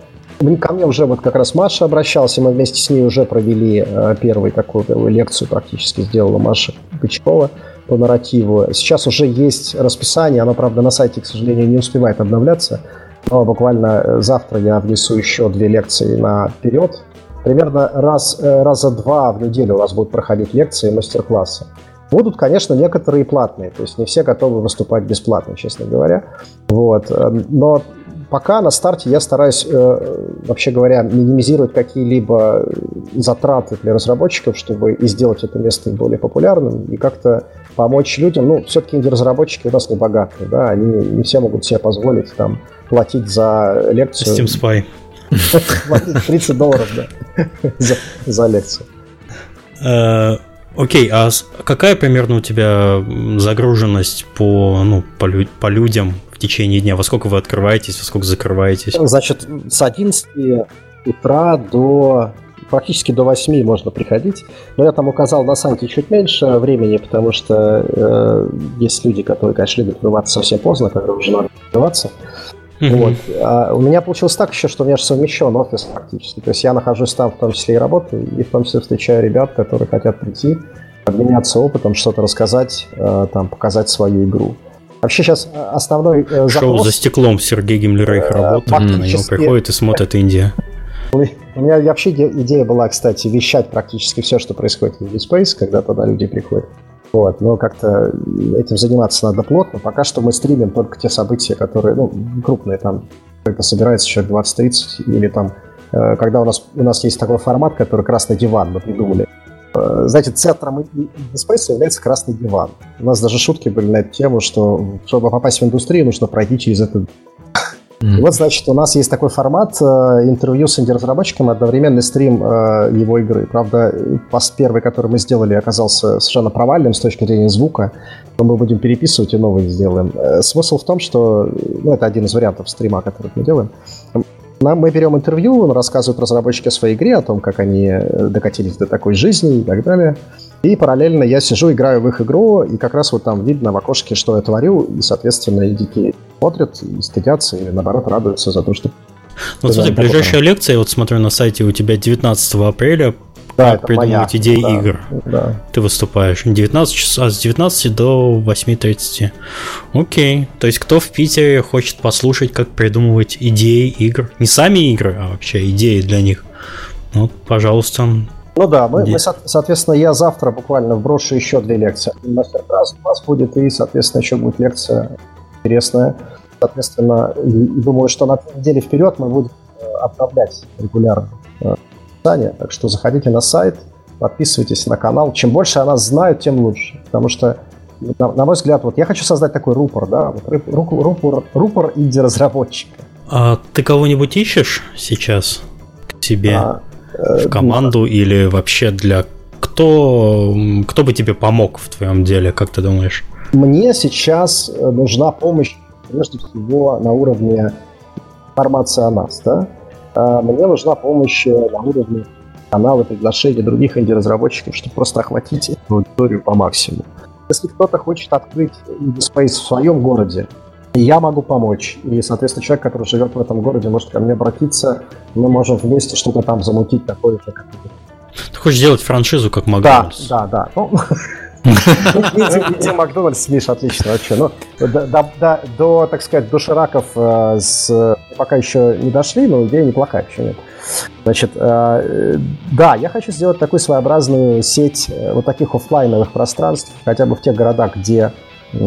ко мне уже вот как раз Маша обращался, мы вместе с ней уже провели э, первую такую, лекцию практически сделала Маша Бычкова по нарративу. Сейчас уже есть расписание, оно, правда, на сайте, к сожалению, не успевает обновляться, но буквально завтра я внесу еще две лекции наперед. Примерно раз, э, раза два в неделю у нас будут проходить лекции и мастер-классы. Будут, конечно, некоторые платные, то есть не все готовы выступать бесплатно, честно говоря. Вот. Но пока на старте я стараюсь, э, вообще говоря, минимизировать какие-либо затраты для разработчиков, чтобы и сделать это место более популярным, и как-то помочь людям. Ну, все-таки инди-разработчики у нас не богатые, да, они не все могут себе позволить там платить за лекцию. Steam Spy. 30 долларов, да, за, за лекцию. Окей, а какая примерно у тебя загруженность по, ну, по, по людям в течение дня? Во сколько вы открываетесь, во сколько закрываетесь? Значит, с 11 утра до практически до 8 можно приходить. Но я там указал на сайте чуть меньше времени, потому что э, есть люди, которые, конечно, любят открываться совсем поздно, когда уже надо открываться. Mm-hmm. Вот. А у меня получилось так еще, что у меня же совмещен офис практически. То есть я нахожусь там в том числе и работаю, и в том числе встречаю ребят, которые хотят прийти, обменяться опытом, что-то рассказать, э, там, показать свою игру. Вообще сейчас основной э, запрос... Шоу «За стеклом» Сергей Гиммлерейх э, работает, на него приходит и смотрит Индия. У меня вообще идея была, кстати, вещать практически все, что происходит в Space, когда туда люди приходят. Вот, но как-то этим заниматься надо плотно. Пока что мы стримим только те события, которые, ну, крупные, там, когда собирается человек 20-30, или там, э, когда у нас, у нас есть такой формат, который красный диван, мы придумали. Э, знаете, центром Space является красный диван. У нас даже шутки были на эту тему, что чтобы попасть в индустрию, нужно пройти через этот Mm-hmm. вот, значит, у нас есть такой формат э, интервью с инди-разработчиком, одновременный стрим э, его игры. Правда, паст первый, который мы сделали, оказался совершенно провальным с точки зрения звука, но мы будем переписывать и новый сделаем. Э, смысл в том, что, ну, это один из вариантов стрима, который мы делаем. Нам, мы берем интервью, он рассказывает разработчики о своей игре, о том, как они э, докатились до такой жизни и так далее. И параллельно я сижу, играю в их игру, и как раз вот там видно в окошке, что я творю, и, соответственно, идите смотрят и стыдятся, или наоборот радуются за то, что... Ну, смотри, ближайшая лекция, вот смотрю на сайте, у тебя 19 апреля да, как придумывать моя. идеи да, игр. Да. Ты выступаешь 19 часов, а с 19 до 8.30. Окей. То есть кто в Питере хочет послушать, как придумывать идеи игр? Не сами игры, а вообще идеи для них. Ну, пожалуйста, ну да, мы, мы, соответственно, я завтра буквально вброшу еще две лекции. Мастер-класс у нас будет, и, соответственно, еще будет лекция интересная. Соответственно, думаю, что на неделе вперед мы будем э, обновлять регулярно описание. Э, так что заходите на сайт, подписывайтесь на канал. Чем больше о нас знают, тем лучше. Потому что, на, на мой взгляд, вот я хочу создать такой рупор, да, вот рупор, рупор, рупор инди-разработчика. А ты кого-нибудь ищешь сейчас к себе? А, в команду или вообще для кто, кто бы тебе помог в твоем деле, как ты думаешь? Мне сейчас э, нужна помощь, прежде всего, на уровне информации о нас, да? А мне нужна помощь э, на уровне канала приглашения других инди-разработчиков, чтобы просто охватить эту аудиторию по максимуму. Если кто-то хочет открыть Space в своем городе, я могу помочь. И, соответственно, человек, который живет в этом городе, может ко мне обратиться. Мы можем вместе что-то там замутить такое, как Ты хочешь сделать франшизу, как Макдональдс? Да, да, да. Ну, Иди Макдональдс, Миш, отлично вообще. Ну, до, так сказать, до Шираков э, пока еще не дошли, но идея неплохая, еще нет. Значит, э, да, я хочу сделать такую своеобразную сеть э, вот таких офлайновых пространств, хотя бы в тех городах, где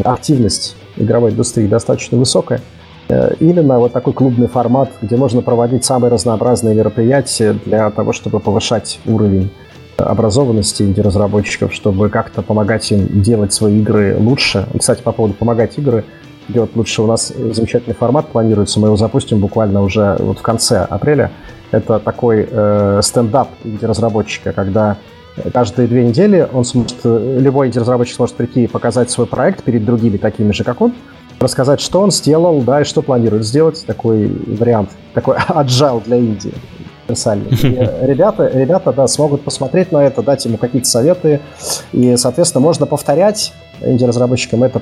активность игровой индустрии достаточно высокая. Э, именно вот такой клубный формат, где можно проводить самые разнообразные мероприятия для того, чтобы повышать уровень образованности инди-разработчиков, чтобы как-то помогать им делать свои игры лучше. Кстати, по поводу помогать игры делать лучше, у нас замечательный формат планируется, мы его запустим буквально уже вот в конце апреля. Это такой э, стендап инди-разработчика, когда каждые две недели он сможет, любой разработчик сможет прийти и показать свой проект перед другими такими же, как он, рассказать, что он сделал, да, и что планирует сделать. Такой вариант, такой agile для Индии. Ребята, ребята, да, смогут посмотреть на это, дать ему какие-то советы. И, соответственно, можно повторять инди-разработчикам это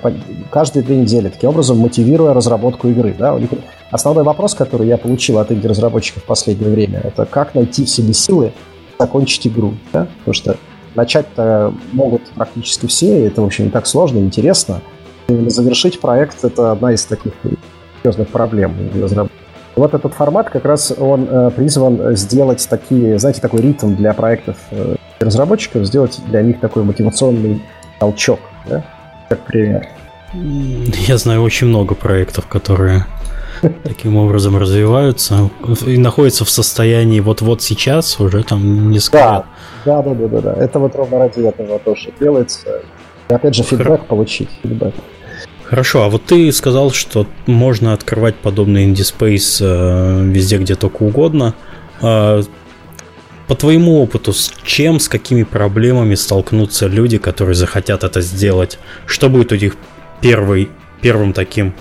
каждые две недели, таким образом мотивируя разработку игры. Да? Них основной вопрос, который я получил от инди-разработчиков в последнее время, это как найти в себе силы закончить игру. Да? Потому что начать-то могут практически все, и это, в общем, не так сложно, интересно. Именно завершить проект — это одна из таких серьезных проблем Вот этот формат как раз он э, призван сделать такие, знаете, такой ритм для проектов э, разработчиков, сделать для них такой мотивационный толчок, да? как пример. Я знаю очень много проектов, которые таким образом развиваются и находятся в состоянии вот-вот сейчас уже там несколько да, Да, да, да, да, да. Это вот ровно ради этого тоже делается. И опять же, фидбэк Хор... получить. Фидбэк. Хорошо, а вот ты сказал, что можно открывать подобный Space э, везде, где только угодно. Э, по твоему опыту, с чем, с какими проблемами столкнутся люди, которые захотят это сделать? Что будет у них первый, первым таким,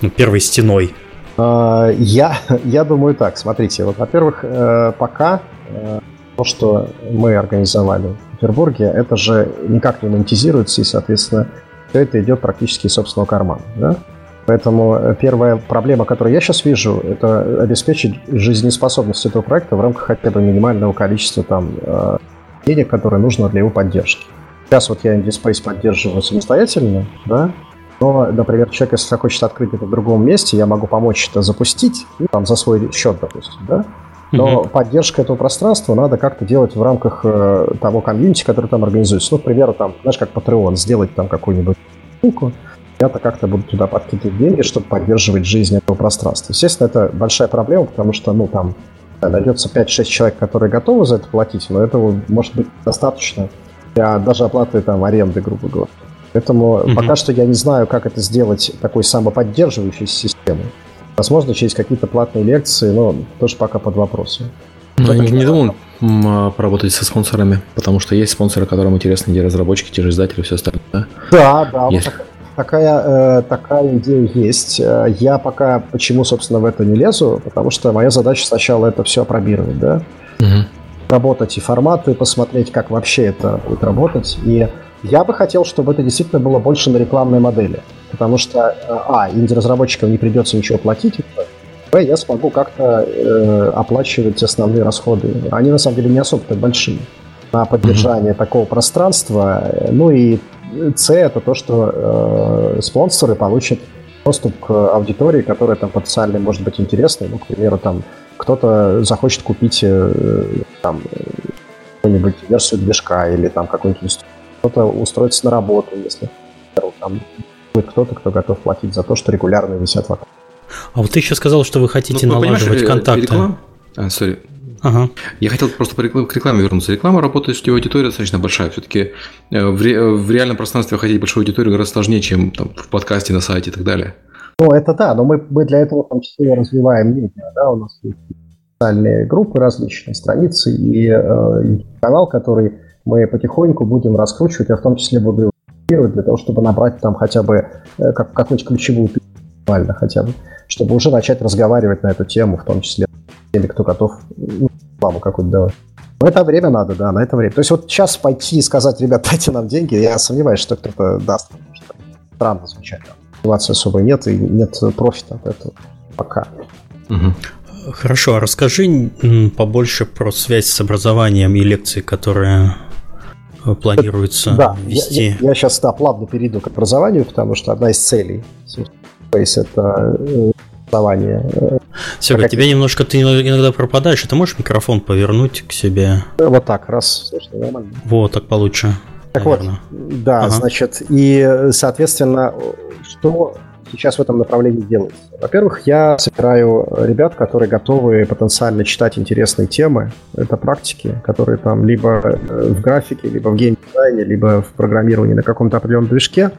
ну, первой стеной? А, я, я думаю так, смотрите, вот, во-первых, э, пока э, то, что мы организовали в Петербурге, это же никак не монетизируется, и, соответственно, все это идет практически из собственного кармана. Да? Поэтому э, первая проблема, которую я сейчас вижу, это обеспечить жизнеспособность этого проекта в рамках хотя бы минимального количества там, денег, которые нужно для его поддержки. Сейчас вот я IndieSpace поддерживаю самостоятельно, да, но, например, человек, если захочет открыть это в другом месте, я могу помочь это запустить, ну, там, за свой счет, допустим, да, но mm-hmm. поддержка этого пространства надо как-то делать в рамках э, того комьюнити, который там организуется. Ну, к примеру, там, знаешь, как Patreon, сделать там какую-нибудь ссылку, ребята как-то будут туда подкидывать деньги, чтобы поддерживать жизнь этого пространства. Естественно, это большая проблема, потому что, ну, там найдется 5-6 человек, которые готовы за это платить, но этого может быть достаточно для даже оплаты там аренды, грубо говоря. Поэтому mm-hmm. пока что я не знаю, как это сделать такой самоподдерживающей системой. Возможно, через какие-то платные лекции, но тоже пока под вопросом. Ну, я не думал а, поработать со спонсорами, потому что есть спонсоры, которым интересны те разработчики, те же издатели все остальное. Да, да, да вот такая, э, такая идея есть. Э, я пока почему, собственно, в это не лезу, потому что моя задача сначала это все опробировать, да, угу. работать и форматы, посмотреть, как вообще это будет работать. И я бы хотел, чтобы это действительно было больше на рекламной модели, потому что, э, а, инди-разработчикам не придется ничего платить, б, я смогу как-то э, оплачивать основные расходы. Они, на самом деле, не особо так большие на поддержание mm-hmm. такого пространства. Ну и С это то, что э, спонсоры получат доступ к аудитории, которая там потенциально может быть интересной. Ну, к примеру, там кто-то захочет купить э, там какую-нибудь версию движка или там какой-нибудь кто-то устроится на работу, если там будет кто-то, кто готов платить за то, что регулярно висят вокруг. А вот ты еще сказал, что вы хотите ну, налаживать э, контакты. Реклам... А, sorry. Ага. Я хотел просто к рекламе вернуться. Реклама работает, что аудитория достаточно большая. Все-таки э, в, ре... в реальном пространстве хотеть большую аудиторию гораздо сложнее, чем там, в подкасте, на сайте и так далее. Ну, это да, но мы, мы для этого в том числе развиваем медиа, да, у нас есть специальные группы различные, страницы и э, канал, который мы потихоньку будем раскручивать, я в том числе буду для того, чтобы набрать там хотя бы э, как, какую-нибудь ключевую нормально хотя бы, чтобы уже начать разговаривать на эту тему, в том числе теми, кто готов ну, рекламу какую-то давать. Но это время надо, да, на это время. То есть вот сейчас пойти и сказать, ребят, дайте нам деньги, я сомневаюсь, что кто-то даст. Что странно звучит. Мотивации особо нет, и нет профита от этого пока. Угу. Хорошо, а расскажи побольше про связь с образованием и лекции, которые планируется да, вести. Я, я, я сейчас да, плавно перейду к образованию, потому что одна из целей Space это э, образование. Серега, как... тебя немножко ты иногда пропадаешь. Ты можешь микрофон повернуть к себе? Вот так, раз. Слушай, нормально. Вот, так получше. Так наверное. вот, да, ага. значит, и, соответственно, что сейчас в этом направлении делается? Во-первых, я собираю ребят, которые готовы потенциально читать интересные темы. Это практики, которые там либо э, в графике, либо в геймдизайне, либо в программировании на каком-то определенном движке.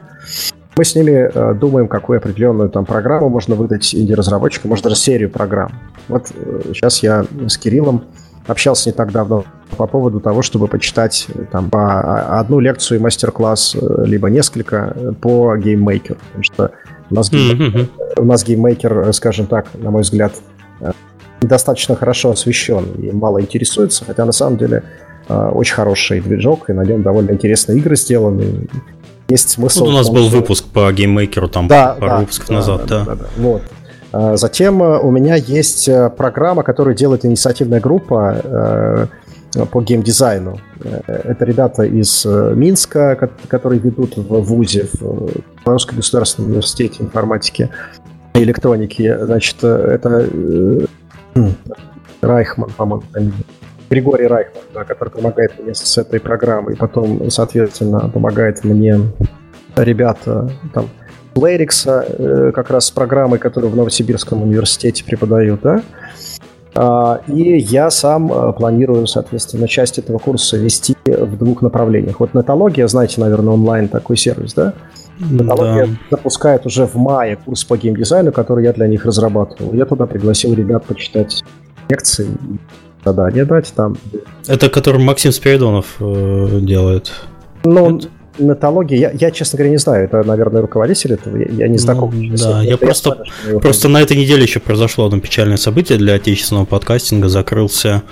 Мы с ними э, думаем, какую определенную там программу можно выдать инди-разработчикам, может даже серию программ. Вот э, сейчас я с Кириллом общался не так давно по поводу того, чтобы почитать э, там по а, одну лекцию и мастер-класс, э, либо несколько э, по гейммейкеру. Потому что у нас, mm-hmm. у нас гейммейкер, скажем так, на мой взгляд, недостаточно хорошо освещен и мало интересуется, хотя на самом деле очень хороший движок, и на нем довольно интересные игры сделаны есть смысл. Вот у нас том, был что... выпуск по гейммейкеру там да, пару да, выпусков да, назад, да. да. да, да. Вот. А, затем э, у меня есть э, программа, которую делает инициативная группа э, по геймдизайну. Это ребята из Минска, которые ведут в ВУЗе, в Московском государственном университете информатики и электроники. Значит, это Райхман, по-моему, Григорий Райхман, да, который помогает мне с этой программой. Потом, соответственно, помогает мне ребята там Лерикса, э, как раз с программой, которую в Новосибирском университете преподают, да. А, и я сам э, планирую, соответственно, часть этого курса вести в двух направлениях. Вот Нетология, знаете, наверное, онлайн такой сервис, да? Нетология да. запускает уже в мае курс по геймдизайну, который я для них разрабатывал. Я туда пригласил ребят почитать лекции, Да-да, не дать там. Это который Максим Спиридонов э, делает. Ну, Нет? Нетология, я, я, честно говоря, не знаю, это, наверное, руководитель этого, я, я не знаком. Ну, да, я просто, я просто на этой неделе еще произошло одно печальное событие для отечественного подкастинга, закрылся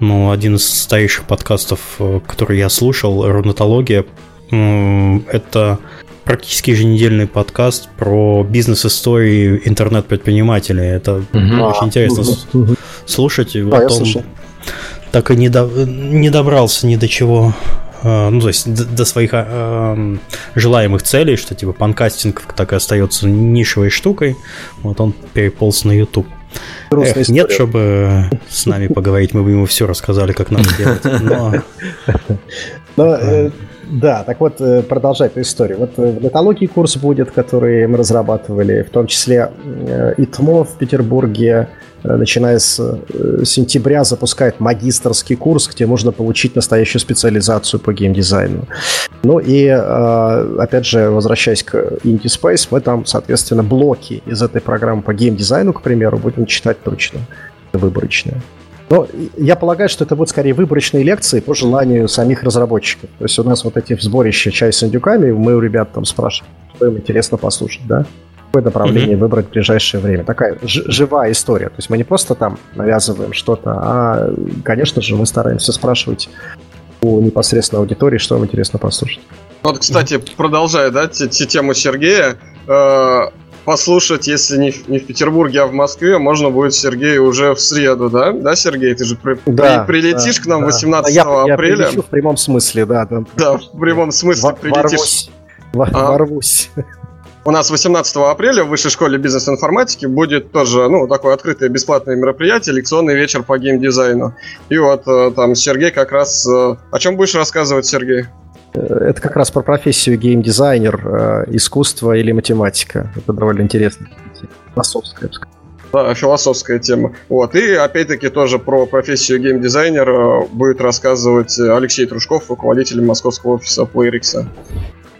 ну, один из старейших подкастов, э, который я слушал, Рунатология. Это практически еженедельный подкаст про бизнес-истории интернет-предпринимателей. Это угу. очень интересно угу. слушать. А, вот он так и не, до, не добрался ни до чего ну, то есть до, до своих э, желаемых целей, что типа панкастинг так и остается нишевой штукой, вот он переполз на YouTube. Эх, нет, чтобы с нами поговорить, мы бы ему все рассказали, как надо делать. Но... Но, э, да, так вот, э, продолжать эту историю. Вот в нетологии курс будет, который мы разрабатывали, в том числе ИТМО в Петербурге, Э, начиная с э, сентября, запускает магистрский курс, где можно получить настоящую специализацию по геймдизайну. Ну и, э, опять же, возвращаясь к Indie Space, мы там, соответственно, блоки из этой программы по геймдизайну, к примеру, будем читать точно, выборочные. Но я полагаю, что это будут скорее выборочные лекции по желанию самих разработчиков. То есть у нас вот эти сборища чай с индюками, мы у ребят там спрашиваем, что им интересно послушать, да? Какое направление mm-hmm. выбрать в ближайшее время. Такая ж- живая история. То есть мы не просто там навязываем что-то, а, конечно же, мы стараемся спрашивать у непосредственно аудитории, что вам интересно послушать. Вот, кстати, продолжая, да, тему Сергея, э- послушать, если не в, не в Петербурге, а в Москве, можно будет Сергея уже в среду, да? Да, Сергей? Ты же при, да, при, прилетишь да, к нам да. 18 я, апреля. Я в прямом смысле, да. Да, да в прямом смысле в, прилетишь. Ворвусь. А? Ворвусь. У нас 18 апреля в Высшей школе бизнес-информатики будет тоже, ну, такое открытое бесплатное мероприятие, лекционный вечер по геймдизайну. И вот э, там Сергей как раз... Э, о чем будешь рассказывать, Сергей? Э, это как раз про профессию геймдизайнер, искусство или математика. Это довольно интересно. Философская, да, философская тема. Вот. И опять-таки тоже про профессию геймдизайнера будет рассказывать Алексей Трушков, руководитель московского офиса PlayRix.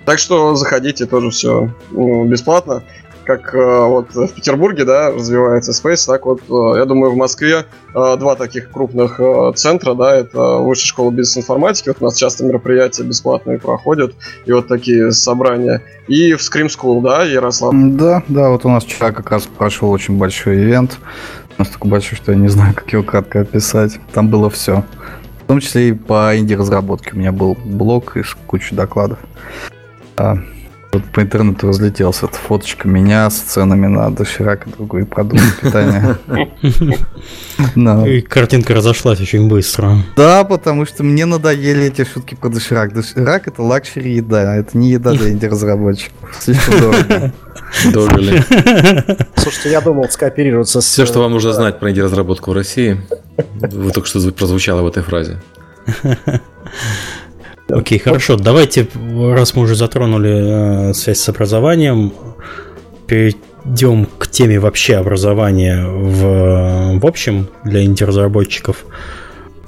Так что заходите, тоже все ну, бесплатно. Как э, вот в Петербурге, да, развивается Space, так вот, э, я думаю, в Москве э, два таких крупных э, центра, да, это Высшая школа бизнес-информатики, вот у нас часто мероприятия бесплатные проходят, и вот такие собрания. И в Scream School, да, Ярослав? Да, да, вот у нас вчера как раз прошел очень большой ивент, настолько большой, что я не знаю, как его кратко описать. Там было все. В том числе и по инди-разработке. У меня был блог из кучи докладов. А, вот по интернету разлетелся эта фоточка меня с ценами на доширак и другой продукт питания. И картинка разошлась очень быстро. Да, потому что мне надоели эти шутки про доширак. Доширак это luxury еда, это не еда для инди-разработчиков. Слишком дорого. Дорого ли? Слушайте, я думал скооперироваться с... Все, что вам нужно знать про инди-разработку в России, вы только что прозвучало в этой фразе. Окей, хорошо. Давайте, раз мы уже затронули э, связь с образованием, перейдем к теме вообще образования в, в общем для инди-разработчиков.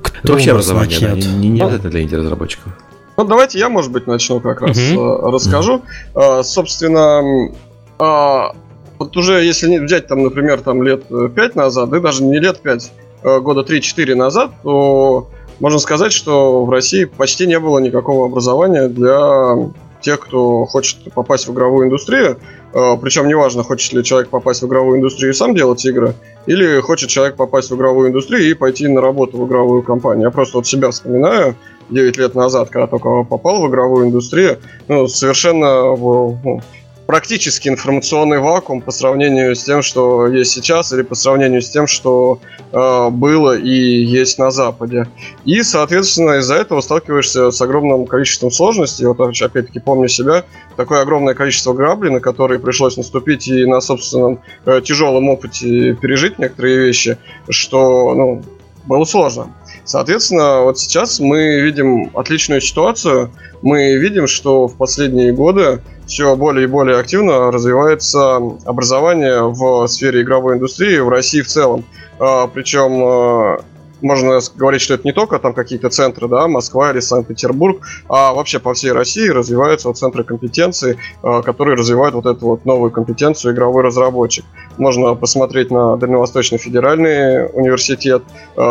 Кто вообще образование, начнет? Да, не, не ну, это для инди-разработчиков. Ну, давайте я, может быть, начну как раз uh-huh. расскажу. Uh-huh. собственно, а, вот уже если взять, там, например, там лет 5 назад, да даже не лет 5, года 3-4 назад, то можно сказать, что в России почти не было никакого образования для тех, кто хочет попасть в игровую индустрию. А, Причем неважно, хочет ли человек попасть в игровую индустрию и сам делать игры, или хочет человек попасть в игровую индустрию и пойти на работу в игровую компанию. Я просто вот себя вспоминаю, 9 лет назад, когда только попал в игровую индустрию, ну, совершенно в, ну, практически информационный вакуум по сравнению с тем, что есть сейчас, или по сравнению с тем, что э, было и есть на Западе. И, соответственно, из-за этого сталкиваешься с огромным количеством сложностей. Вот, опять-таки, помню себя, такое огромное количество грабли, на которые пришлось наступить и на собственном э, тяжелом опыте пережить некоторые вещи, что, ну, было сложно. Соответственно, вот сейчас мы видим отличную ситуацию. Мы видим, что в последние годы все более и более активно развивается образование в сфере игровой индустрии в России в целом. А, Причем а, можно говорить, что это не только там какие-то центры, да, Москва или Санкт-Петербург, а вообще по всей России развиваются вот центры компетенции, э, которые развивают вот эту вот новую компетенцию игровой разработчик. Можно посмотреть на Дальневосточный федеральный университет,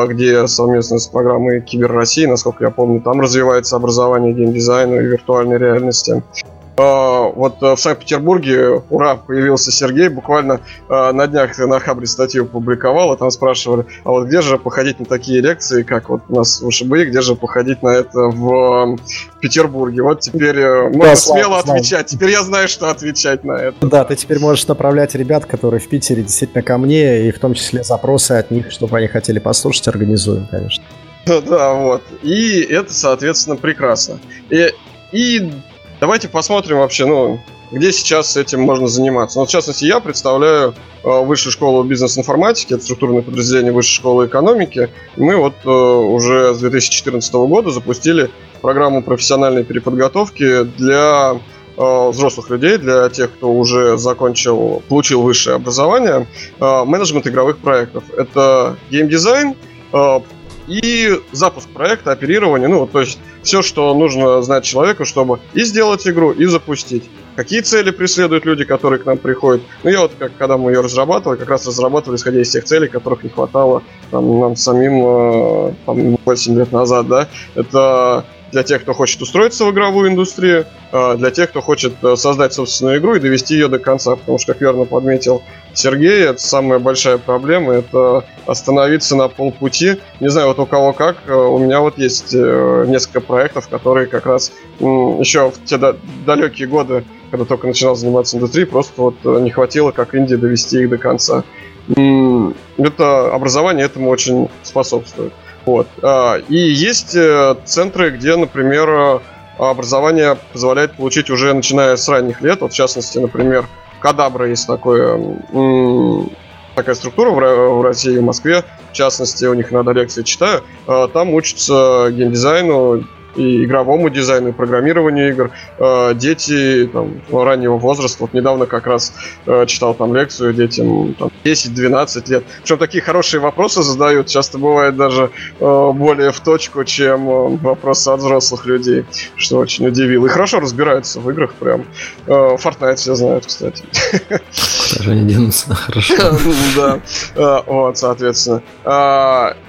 где совместно с программой Кибер России, насколько я помню, там развивается образование геймдизайну и виртуальной реальности. А, вот э, в Санкт-Петербурге, ура, появился Сергей, буквально э, на днях на Хабре статью публиковал, и там спрашивали, а вот где же походить на такие лекции, как вот у нас в ШБИ, где же походить на это в Петербурге? Вот теперь э, можно да, смело слава, отвечать, теперь я знаю, что отвечать на это. Да, ты теперь можешь направлять ребят, которые в Питере действительно ко мне, и в том числе запросы от них, чтобы они хотели послушать, организуем, конечно. Да, вот. И это, соответственно, прекрасно. И, и Давайте посмотрим вообще, ну, где сейчас этим можно заниматься. Ну, в частности, я представляю э, Высшую школу бизнес-информатики, это структурное подразделение Высшей школы экономики. Мы вот э, уже с 2014 года запустили программу профессиональной переподготовки для э, взрослых людей, для тех, кто уже закончил, получил высшее образование, менеджмент игровых проектов. Это геймдизайн, и запуск проекта, оперирование, ну, то есть все, что нужно знать человеку, чтобы и сделать игру, и запустить. Какие цели преследуют люди, которые к нам приходят? Ну, я вот, как, когда мы ее разрабатывали, как раз разрабатывали, исходя из тех целей, которых не хватало там, нам самим э, там, 8 лет назад, да. Это для тех, кто хочет устроиться в игровую индустрию, э, для тех, кто хочет э, создать собственную игру и довести ее до конца, потому что, как верно подметил Сергей, это самая большая проблема, это остановиться на полпути. Не знаю, вот у кого как, э, у меня вот есть несколько проектов, которые как раз еще в те далекие годы, когда только начинал заниматься индустрией, просто вот не хватило, как Индии, довести их до конца. Это образование этому очень способствует. Вот. А, и есть э, центры, где, например, э, образование позволяет получить уже начиная с ранних лет. Вот, в частности, например, Кадабра есть такое, такая структура в России, в Москве. В частности, у них надо лекции читаю. А, там учатся геймдизайну, и игровому дизайну, и программированию игр. Э, дети там, раннего возраста, вот недавно как раз э, читал там лекцию детям там, 10-12 лет. Причем такие хорошие вопросы задают, часто бывает даже э, более в точку, чем вопросы от взрослых людей, что очень удивило. И хорошо разбираются в играх прям. Fortnite все знают, кстати. Куда же они денутся? Хорошо. Да, вот, соответственно.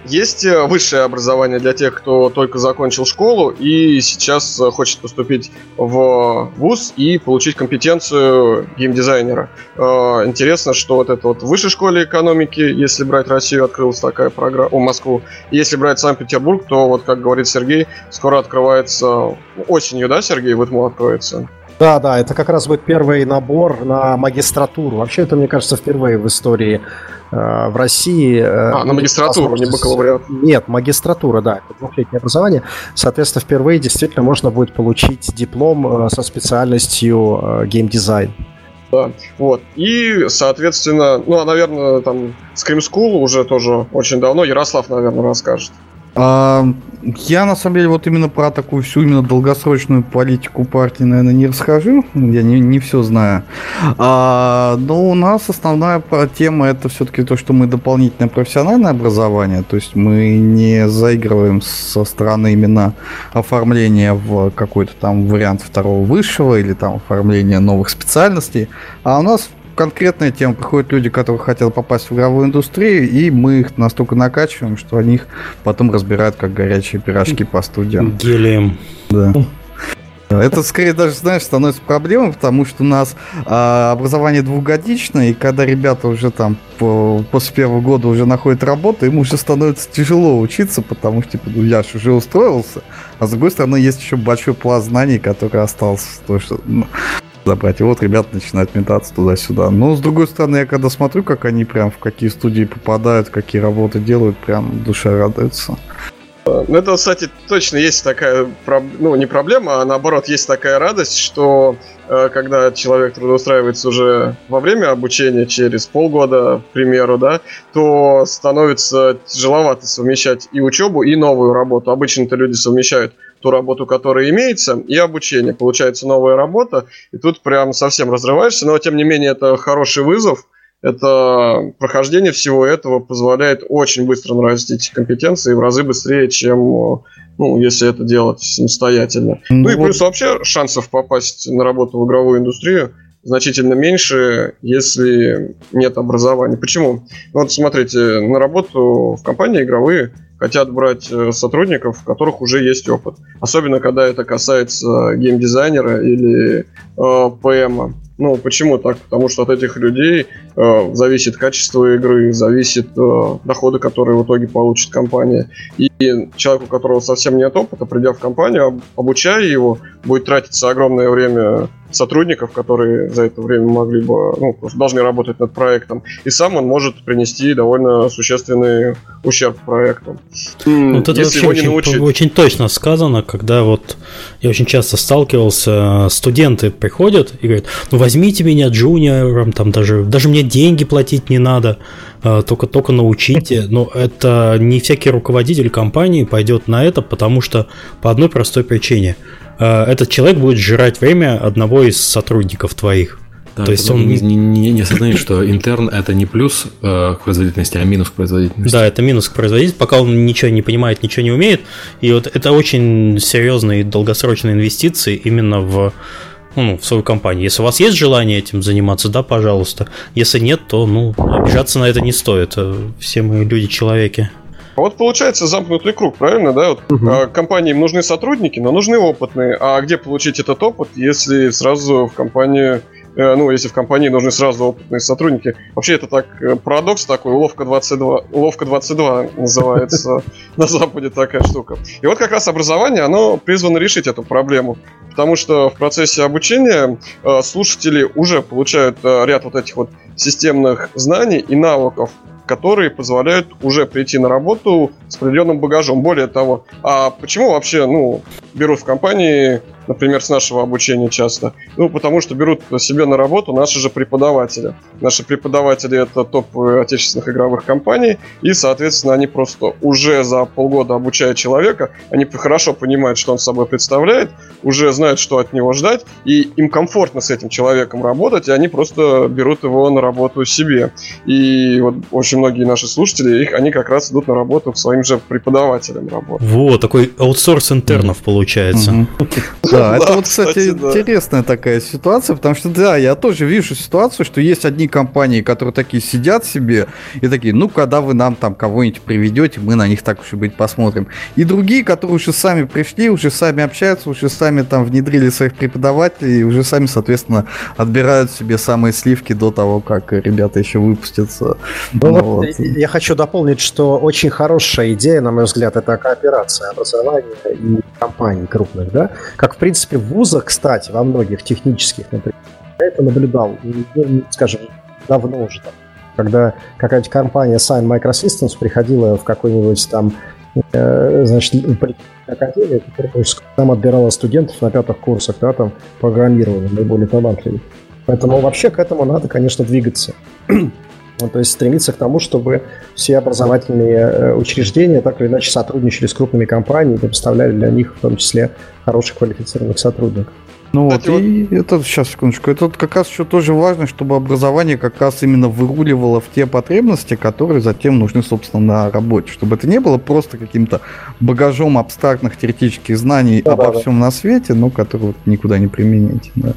Есть высшее образование для тех, кто только закончил школу, и сейчас э, хочет поступить в ВУЗ и получить компетенцию геймдизайнера. Э, интересно, что вот это вот в высшей школе экономики, если брать Россию, открылась такая программа, о, Москву. Если брать Санкт-Петербург, то вот, как говорит Сергей, скоро открывается осенью, да, Сергей, в ИТМО откроется? Да, да, это как раз будет первый набор на магистратуру. Вообще, это, мне кажется, впервые в истории в России. Э, а, на магистратуру, не бакалавриат? Нет, магистратура, да, это двухлетнее образование. Соответственно, впервые действительно можно будет получить диплом э, со специальностью э, геймдизайн. Да, вот. И, соответственно, ну, а, наверное, там Scream School уже тоже очень давно. Ярослав, наверное, расскажет. А, я на самом деле вот именно про такую всю именно долгосрочную политику партии, наверное, не расскажу. Я не, не все знаю. А, но у нас основная тема это все-таки то, что мы дополнительное профессиональное образование. То есть мы не заигрываем со стороны именно оформления в какой-то там вариант второго высшего или там оформления новых специальностей. А у нас конкретная тема. Приходят люди, которые хотят попасть в игровую индустрию, и мы их настолько накачиваем, что они их потом разбирают как горячие пирожки по студиям. Гелием. Да. Это скорее даже, знаешь, становится проблемой, потому что у нас а, образование двухгодичное, и когда ребята уже там по, после первого года уже находят работу, им уже становится тяжело учиться, потому что, типа, ну я же уже устроился, а с другой стороны есть еще большой пласт знаний, который остался. То, что, ну, забрать. И вот ребята начинают метаться туда-сюда. Но с другой стороны, я когда смотрю, как они прям в какие студии попадают, какие работы делают, прям душа радуется. Ну, это, кстати, точно есть такая, ну, не проблема, а наоборот, есть такая радость, что э, когда человек трудоустраивается уже во время обучения, через полгода, к примеру, да, то становится тяжеловато совмещать и учебу, и новую работу. Обычно-то люди совмещают ту работу, которая имеется, и обучение. Получается новая работа, и тут прям совсем разрываешься, но тем не менее это хороший вызов, это прохождение всего этого позволяет очень быстро нарастить компетенции в разы быстрее, чем ну, если это делать самостоятельно. Ну, ну и вот... плюс вообще шансов попасть на работу в игровую индустрию значительно меньше, если нет образования. Почему? Ну, вот смотрите, на работу в компании игровые хотят брать э, сотрудников, у которых уже есть опыт. Особенно, когда это касается геймдизайнера или э, ПМа. Ну, почему так? Потому что от этих людей э, зависит качество игры, зависит э, доходы, которые в итоге получит компания. И человек, у которого совсем нет опыта, придя в компанию, обучая его, будет тратиться огромное время сотрудников, которые за это время могли бы, ну, должны работать над проектом. И сам он может принести довольно существенный ущерб проекту. Вот это Если вообще очень, научить... очень точно сказано, когда вот я очень часто сталкивался, студенты приходят и говорят, ну возьмите меня джуниором, там даже, даже мне деньги платить не надо, а, только, только научите. Но это не всякий руководитель компании пойдет на это, потому что по одной простой причине – этот человек будет жрать время одного из сотрудников твоих. Да, То есть он не, не, не осознает, что интерн это не плюс э, к производительности, а минус к производительности. Да, это минус к производительности, пока он ничего не понимает, ничего не умеет. И вот это очень серьезные долгосрочные инвестиции именно в ну, в свою компанию. Если у вас есть желание этим заниматься, да, пожалуйста. Если нет, то, ну, обижаться на это не стоит. Э, все мы люди-человеки. А вот получается замкнутый круг, правильно, да? Вот, угу. э, компаниям нужны сотрудники, но нужны опытные. А где получить этот опыт, если сразу в компании э, ну, если в компании нужны сразу опытные сотрудники. Вообще, это так э, парадокс такой, уловка 22, уловка 22 называется на Западе такая штука. И вот как раз образование, оно призвано решить эту проблему. Потому что в процессе обучения э, слушатели уже получают ряд вот этих вот системных знаний и навыков, которые позволяют уже прийти на работу с определенным багажом. Более того, а почему вообще, ну, берут в компании например, с нашего обучения часто. Ну, потому что берут себе на работу наши же преподаватели. Наши преподаватели это топ отечественных игровых компаний, и, соответственно, они просто уже за полгода обучая человека, они хорошо понимают, что он собой представляет, уже знают, что от него ждать, и им комфортно с этим человеком работать, и они просто берут его на работу себе. И вот очень многие наши слушатели, их, они как раз идут на работу к своим же преподавателям работать. Вот, такой аутсорс интернов получается. Да, это вот, кстати, интересная такая ситуация, потому что, да, я тоже вижу ситуацию, что есть одни компании, которые такие сидят себе и такие, ну, когда вы нам там кого-нибудь приведете, мы на них так уж и быть посмотрим. И другие, которые уже сами пришли, уже сами общаются, уже сами там внедрили своих преподавателей, и уже сами, соответственно, отбирают себе самые сливки до того, как ребята еще выпустятся. Ну, ну, вот. Я хочу дополнить, что очень хорошая идея, на мой взгляд, это кооперация образования и компаний крупных, да, как в принципе, в вузах, кстати, во многих технических, например, я это наблюдал, ну, скажем, давно уже там, когда какая-то компания Sign Microsystems приходила в какой-нибудь там э, значит, академию, которая там отбирала студентов на пятых курсах, да, там, программирования, наиболее талантливых. Поэтому вообще к этому надо, конечно, двигаться. Ну, то есть стремиться к тому, чтобы все образовательные э, учреждения так или иначе сотрудничали с крупными компаниями и предоставляли для них в том числе хороших квалифицированных сотрудников. Ну вот, вот, и это, сейчас, секундочку, это вот как раз еще тоже важно, чтобы образование как раз именно выруливало в те потребности, которые затем нужны, собственно, на работе. Чтобы это не было просто каким-то багажом абстрактных теоретических знаний да, обо да, всем да. на свете, но которые вот никуда не применить. Да.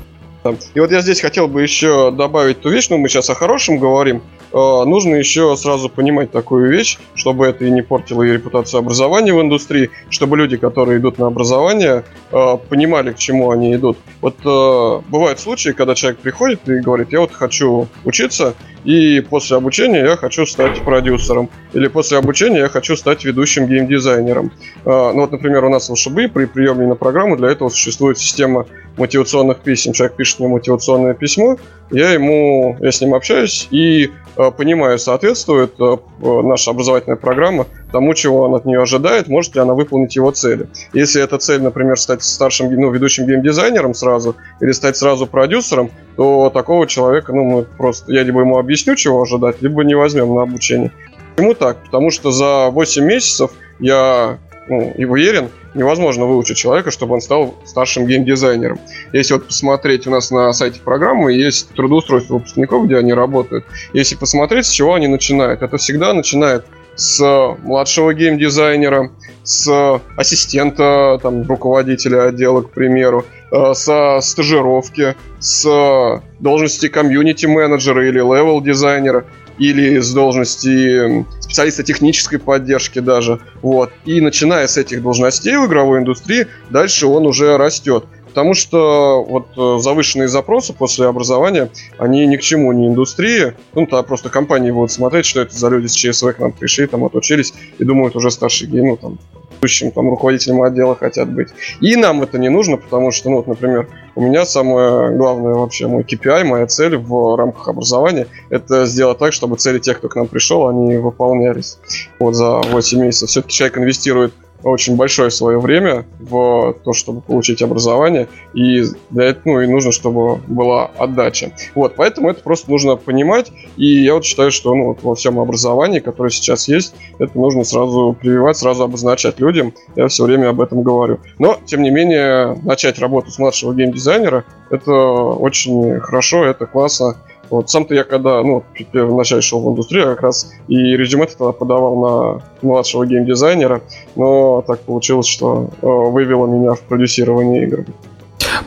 И вот я здесь хотел бы еще добавить ту вещь, ну мы сейчас о хорошем говорим, э, нужно еще сразу понимать такую вещь, чтобы это и не портило и репутацию образования в индустрии, чтобы люди, которые идут на образование, э, понимали, к чему они идут. Вот э, бывают случаи, когда человек приходит и говорит, я вот хочу учиться, и после обучения я хочу стать продюсером. Или после обучения я хочу стать ведущим геймдизайнером. Ну вот, например, у нас в ШБ при приеме на программу для этого существует система мотивационных писем. Человек пишет мне мотивационное письмо, я ему, я с ним общаюсь и э, понимаю, соответствует э, наша образовательная программа тому, чего он от нее ожидает, может ли она выполнить его цели. Если эта цель, например, стать старшим, ну, ведущим геймдизайнером сразу, или стать сразу продюсером, то такого человека, ну, мы просто, я либо ему объясню, чего ожидать, либо не возьмем на обучение. Почему так? Потому что за 8 месяцев я ну, и уверен, невозможно выучить человека, чтобы он стал старшим геймдизайнером. Если вот посмотреть, у нас на сайте программы есть трудоустройство выпускников, где они работают. Если посмотреть, с чего они начинают, это всегда начинает с младшего геймдизайнера, с ассистента там, руководителя отдела, к примеру, э, со стажировки, с должности комьюнити-менеджера или левел-дизайнера или с должности специалиста технической поддержки даже. Вот. И начиная с этих должностей в игровой индустрии, дальше он уже растет. Потому что вот э, завышенные запросы после образования, они ни к чему, не индустрии. Ну, то просто компании будут смотреть, что это за люди с ЧСВ к нам пришли, там отучились и думают уже старший гейм, ну, там, ведущим там руководителем отдела хотят быть. И нам это не нужно, потому что, ну, вот, например, у меня самое главное вообще мой KPI, моя цель в рамках образования, это сделать так, чтобы цели тех, кто к нам пришел, они выполнялись. Вот за 8 месяцев. Все-таки человек инвестирует очень большое свое время в то, чтобы получить образование, и для этого ну, и нужно, чтобы была отдача. Вот, поэтому это просто нужно понимать, и я вот считаю, что ну, вот во всем образовании, которое сейчас есть, это нужно сразу прививать, сразу обозначать людям, я все время об этом говорю. Но, тем не менее, начать работу с младшего геймдизайнера, это очень хорошо, это классно, вот сам-то я когда, ну, вначале шел в индустрию, как раз и резюме тогда подавал на младшего геймдизайнера, но так получилось, что э, вывело меня в продюсирование игр.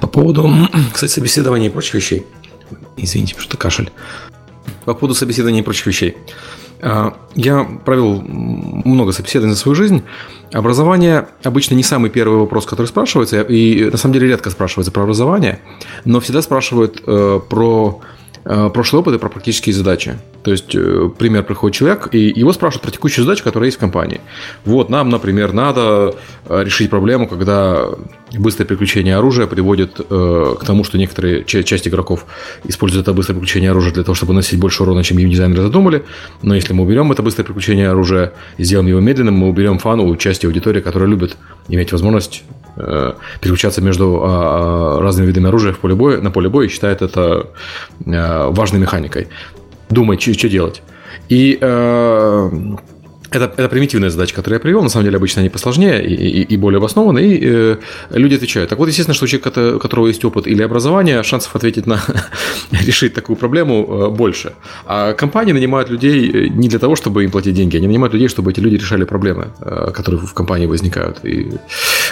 По поводу, кстати, собеседования и прочих вещей. Извините, что-то кашель. По поводу собеседования и прочих вещей. А, я провел много собеседований за свою жизнь. Образование обычно не самый первый вопрос, который спрашивается, и на самом деле редко спрашивается про образование, но всегда спрашивают э, про Э, прошлый опыт и про практические задачи. То есть, э, пример, приходит человек, и его спрашивают про текущую задачу, которая есть в компании. Вот, нам, например, надо э, решить проблему, когда быстрое переключение оружия приводит к тому, что некоторые часть игроков используют это быстрое переключение оружия для того, чтобы наносить больше урона, чем геймдизайнеры задумали. Но если мы уберем это быстрое переключение оружия и сделаем его медленным, мы уберем фану части аудитории, которая любит иметь возможность Э, переключаться между а, а, разными видами оружия в поле боя, на поле боя и считает это э, важной механикой. Думает, что делать. И э, это, это примитивная задача, которую я привел. На самом деле, обычно они посложнее и, и, и более обоснованы. И э, люди отвечают. Так вот, естественно, что у человека, у которого есть опыт или образование, шансов ответить на решить такую проблему э, больше. А компании нанимают людей э, не для того, чтобы им платить деньги, они нанимают людей, чтобы эти люди решали проблемы, э, которые в компании возникают. И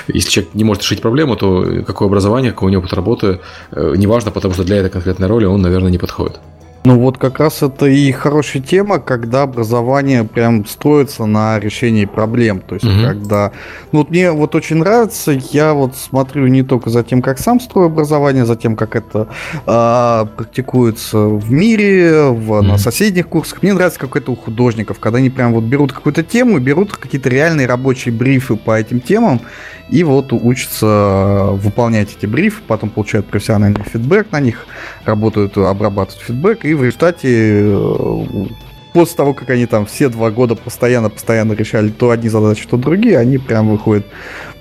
если человек не может решить проблему, то какое образование, какой у него опыт работы, э, неважно, потому что для этой конкретной роли он, наверное, не подходит. Ну вот как раз это и хорошая тема, когда образование прям строится на решении проблем. То есть угу. когда... Ну вот мне вот очень нравится, я вот смотрю не только за тем, как сам строю образование, за тем, как это а, практикуется в мире, в, угу. на соседних курсах. Мне нравится как это у художников, когда они прям вот берут какую-то тему, берут какие-то реальные рабочие брифы по этим темам и вот учатся выполнять эти брифы, потом получают профессиональный фидбэк на них, работают, обрабатывают фидбэк, и в результате э, после того, как они там все два года постоянно-постоянно решали то одни задачи, то другие, они прям выходят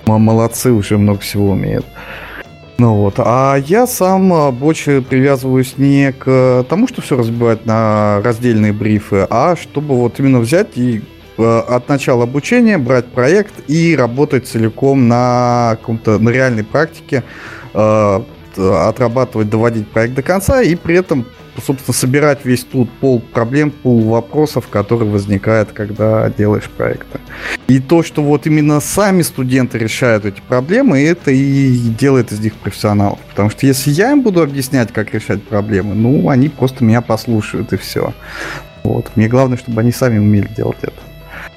молодцы, уже много всего умеют. Ну вот. А я сам э, больше привязываюсь не к тому, что все разбивать на раздельные брифы, а чтобы вот именно взять и от начала обучения брать проект и работать целиком на каком-то на реальной практике, э, отрабатывать, доводить проект до конца и при этом, собственно, собирать весь тут пол проблем, пол вопросов, которые возникают, когда делаешь проекты. И то, что вот именно сами студенты решают эти проблемы, это и делает из них профессионалов. Потому что если я им буду объяснять, как решать проблемы, ну, они просто меня послушают и все. Вот. Мне главное, чтобы они сами умели делать это.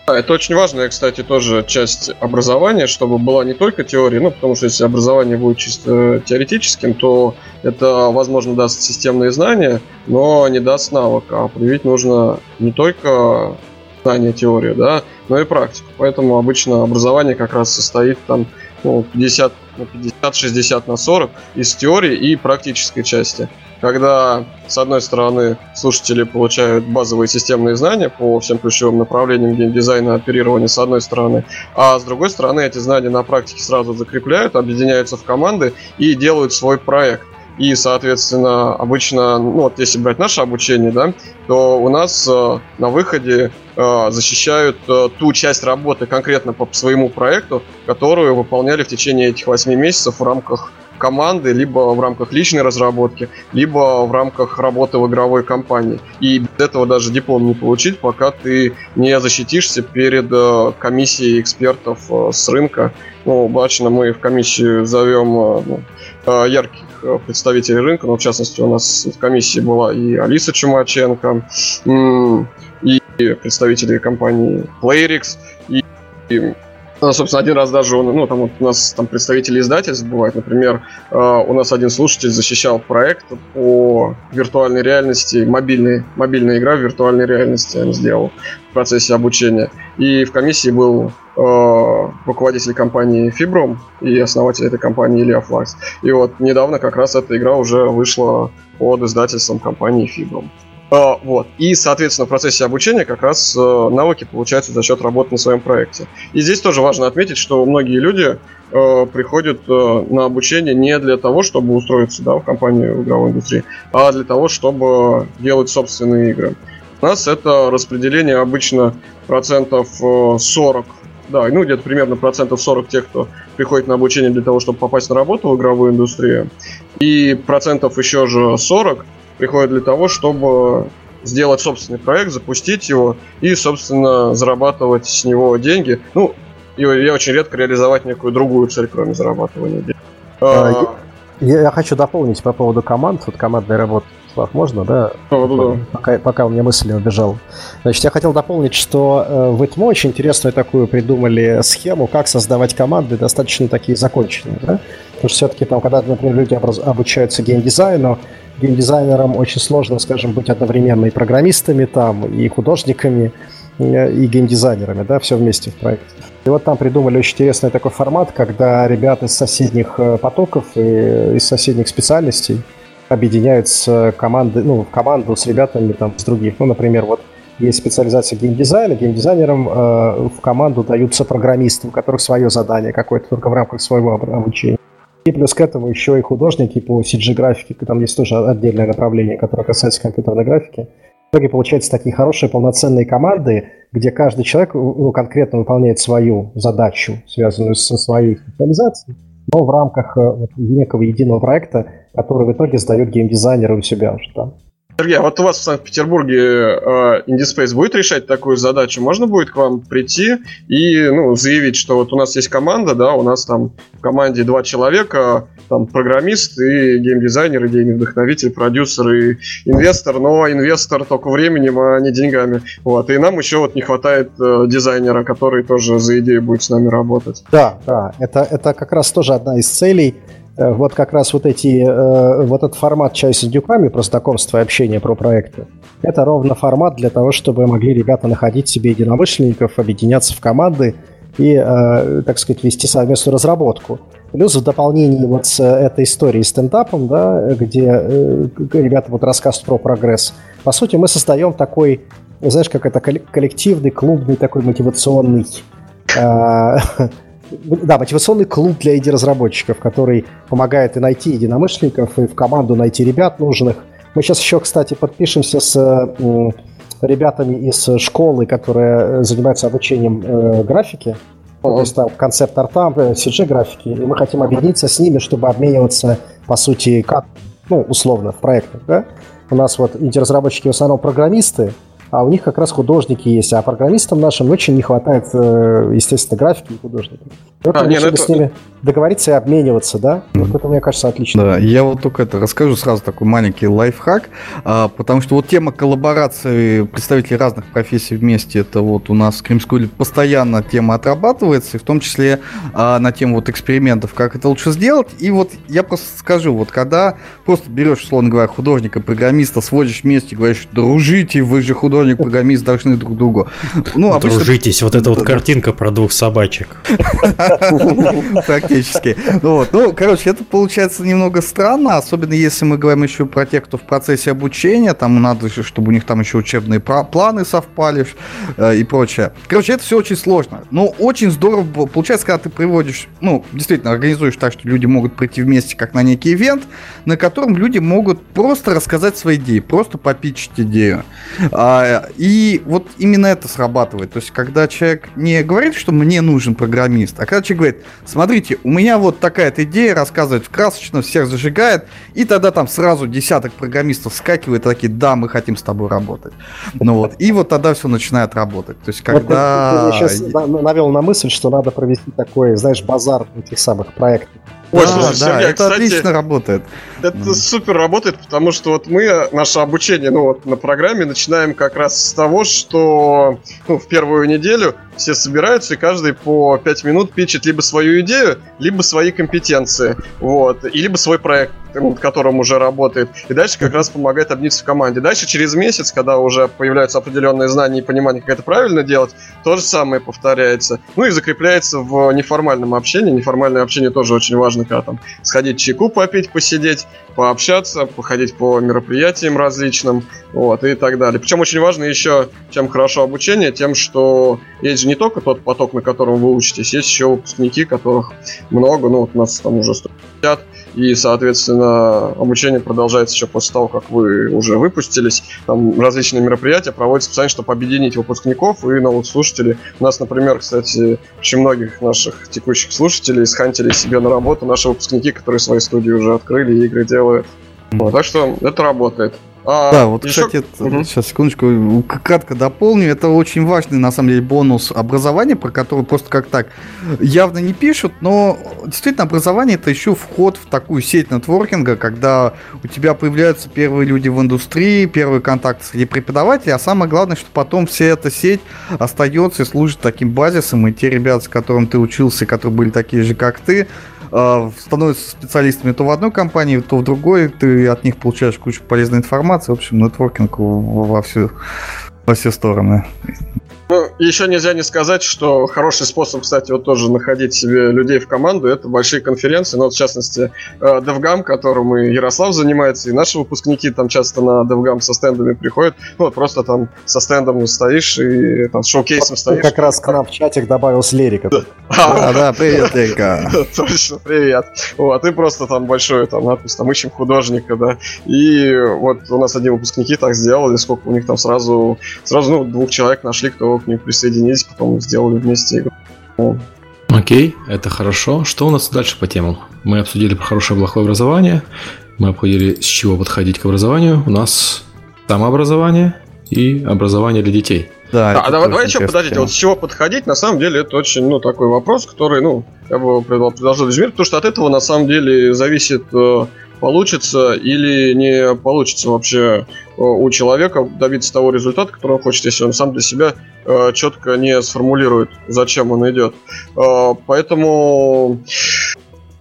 Это очень важная, кстати, тоже часть образования, чтобы была не только теория, ну, потому что если образование будет чисто теоретическим, то это, возможно, даст системные знания, но не даст навык. А проявить нужно не только знание теории, да, но и практику. Поэтому обычно образование как раз состоит там ну, 50 на 50, 60 на 40 из теории и практической части когда, с одной стороны, слушатели получают базовые системные знания по всем ключевым направлениям геймдизайна, оперирования, с одной стороны, а с другой стороны, эти знания на практике сразу закрепляют, объединяются в команды и делают свой проект. И, соответственно, обычно, ну вот если брать наше обучение, да, то у нас э, на выходе э, защищают э, ту часть работы конкретно по своему проекту, которую выполняли в течение этих 8 месяцев в рамках команды, либо в рамках личной разработки, либо в рамках работы в игровой компании. И без этого даже диплом не получить, пока ты не защитишься перед э, комиссией экспертов э, с рынка. Ну, обычно мы в комиссию зовем э, ну, ярких представителей рынка, но в частности у нас в комиссии была и Алиса Чумаченко, и представители компании Playrix, и ну, собственно, один раз даже он, ну, там вот у нас там представители издательств бывают. Например, э, у нас один слушатель защищал проект по виртуальной реальности, мобильной, мобильная игра в виртуальной реальности он сделал в процессе обучения. И в комиссии был э, руководитель компании Fibrom и основатель этой компании Илья Флакс. И вот недавно как раз эта игра уже вышла под издательством компании Fibrom. А, вот. И, соответственно, в процессе обучения как раз э, навыки получаются за счет работы на своем проекте. И здесь тоже важно отметить, что многие люди э, приходят э, на обучение не для того, чтобы устроиться да, в компанию в игровой индустрии, а для того, чтобы делать собственные игры. У нас это распределение обычно процентов 40 да, ну где-то примерно процентов 40 тех, кто приходит на обучение для того, чтобы попасть на работу в игровую индустрию, и процентов еще же 40 приходят для того, чтобы сделать собственный проект, запустить его и, собственно, зарабатывать с него деньги. Ну, и я очень редко реализовать некую другую цель, кроме зарабатывания денег. А, а я, я хочу дополнить по поводу команд. Вот командная работа, Слав, можно, да? Да, да, да. Пока, пока у меня мысль не убежала. Значит, я хотел дополнить, что э, в ИТМО очень интересную такую придумали схему, как создавать команды достаточно такие законченные, да? Потому что все-таки там, когда, например, люди обучаются геймдизайну, геймдизайнерам очень сложно, скажем, быть одновременно и программистами там, и художниками, и геймдизайнерами, да, все вместе в проекте. И вот там придумали очень интересный такой формат, когда ребята из соседних э, потоков и из соседних специальностей объединяются команды, ну, в команду с ребятами там с других. Ну, например, вот есть специализация геймдизайна, геймдизайнерам э, в команду даются программисты, у которых свое задание какое-то только в рамках своего обучения. И плюс к этому еще и художники по CG-графике, там есть тоже отдельное направление, которое касается компьютерной графики. В итоге получаются такие хорошие полноценные команды, где каждый человек ну, конкретно выполняет свою задачу, связанную со своей специализацией, но в рамках э, вот, некого единого проекта, который в итоге сдает геймдизайнеры у себя уже там. Сергей, а вот у вас в Санкт-Петербурге э, IndieSpace будет решать такую задачу? Можно будет к вам прийти и ну, заявить, что вот у нас есть команда, да, у нас там в команде два человека, там программист и геймдизайнер, и гейм-вдохновитель, продюсер и инвестор, но инвестор только временем, а не деньгами. Вот. И нам еще вот не хватает э, дизайнера, который тоже за идею будет с нами работать. Да, да, это, это как раз тоже одна из целей вот как раз вот эти, э, вот этот формат «Чай с индюками», про знакомство и общение про проекты, это ровно формат для того, чтобы могли ребята находить себе единомышленников, объединяться в команды и, э, так сказать, вести совместную разработку. Плюс в дополнении вот с этой историей стендапом, да, где ребята вот рассказывают про прогресс, по сути, мы создаем такой, знаешь, как это коллективный, клубный такой мотивационный да, мотивационный клуб для инди-разработчиков, который помогает и найти единомышленников, и в команду найти ребят нужных. Мы сейчас еще, кстати, подпишемся с ребятами из школы, которые занимаются обучением э, графики. То есть там концепт арта, CG графики, и мы хотим объединиться с ними, чтобы обмениваться, по сути, как, ну, условно, в проектах, да? У нас вот инди-разработчики в основном программисты, а у них как раз художники есть, а программистам нашим очень не хватает, э, естественно, графики и художников. Вот а, мы не, ну это... с ними договориться и обмениваться, да? Mm-hmm. Вот это, мне кажется, отлично. Да, я вот только это расскажу сразу такой маленький лайфхак, а, потому что вот тема коллаборации представителей разных профессий вместе, это вот у нас в Кримскуле постоянно тема отрабатывается, и в том числе а, на тему вот экспериментов, как это лучше сделать. И вот я просто скажу, вот когда просто берешь, условно говоря, художника, программиста, сводишь вместе, говоришь, дружите, вы же художник, художник, программист должны друг другу. Ну, обычно... Дружитесь, вот эта вот картинка про двух собачек. Так, фактически. Вот. Ну, короче, это получается немного странно, особенно если мы говорим еще про тех, кто в процессе обучения, там надо, чтобы у них там еще учебные планы совпали э, и прочее. Короче, это все очень сложно. Но очень здорово получается, когда ты приводишь, ну, действительно, организуешь так, что люди могут прийти вместе, как на некий ивент, на котором люди могут просто рассказать свои идеи, просто попичить идею. А, и вот именно это срабатывает. То есть, когда человек не говорит, что мне нужен программист, а когда человек говорит, смотрите, у меня вот такая-то идея, рассказывает красочно, всех зажигает, и тогда там сразу десяток программистов скакивает, такие, да, мы хотим с тобой работать. Ну вот, и вот тогда все начинает работать. То есть, когда... Вот, ты, ты сейчас навел на мысль, что надо провести такой, знаешь, базар этих самых проектов. Ой, да, слушай, да, Сергей, это кстати, отлично работает. Это mm. супер работает, потому что вот мы наше обучение, ну вот на программе начинаем как раз с того, что ну, в первую неделю все собираются и каждый по 5 минут пичет либо свою идею, либо свои компетенции, вот, и либо свой проект, над которым уже работает. И дальше как раз помогает обниться в команде. Дальше через месяц, когда уже появляются определенные знания и понимание, как это правильно делать, то же самое повторяется. Ну и закрепляется в неформальном общении. Неформальное общение тоже очень важно, когда там сходить чайку попить, посидеть, пообщаться, походить по мероприятиям различным, вот, и так далее. Причем очень важно еще, чем хорошо обучение, тем, что есть же не только тот поток, на котором вы учитесь, есть еще выпускники, которых много, ну, вот у нас там уже 150, и, соответственно, обучение продолжается еще после того, как вы уже выпустились. Там различные мероприятия проводятся специально, чтобы объединить выпускников и новых слушателей. У нас, например, кстати, очень многих наших текущих слушателей схантили себе на работу наши выпускники, которые свои студии уже открыли и игры делают. Вот, так что это работает. А, да, вот, еще... кстати, угу. сейчас, секундочку, кратко дополню. Это очень важный, на самом деле, бонус образования, про который просто как так явно не пишут, но действительно образование это еще вход в такую сеть нетворкинга, когда у тебя появляются первые люди в индустрии, первый контакт среди преподавателей, а самое главное, что потом вся эта сеть остается и служит таким базисом, и те ребята, с которыми ты учился, которые были такие же, как ты, становятся специалистами то в одной компании, то в другой, ты от них получаешь кучу полезной информации. В общем, нетворкинг во всю во все стороны. Ну, еще нельзя не сказать, что хороший способ, кстати, вот тоже находить себе людей в команду, это большие конференции. Ну, вот, в частности, DevGam, э, которым и Ярослав занимается, и наши выпускники там часто на DevGam со стендами приходят. Ну, вот просто там со стендом стоишь и там с шоу-кейсом стоишь. Как раз к нам в чатик добавился Лерика. Да, да, привет, Лерика. Точно, привет. Вот, ты просто там большой там надпись, там ищем художника, да. И вот у нас одни выпускники так сделали, сколько у них там сразу, сразу, ну, двух человек нашли, кто к ним присоединились, потом сделали вместе игру. Окей, это хорошо. Что у нас дальше по темам? Мы обсудили про хорошее и плохое образование. Мы обсудили, с чего подходить к образованию. У нас самообразование и образование для детей. Да, а давай, давай еще подождите, вот с чего подходить, на самом деле это очень, ну, такой вопрос, который, ну, я бы предложил измерить, потому что от этого на самом деле зависит э, получится или не получится вообще э, у человека добиться того результата, который он хочет, если он сам для себя э, четко не сформулирует, зачем он идет. Э, поэтому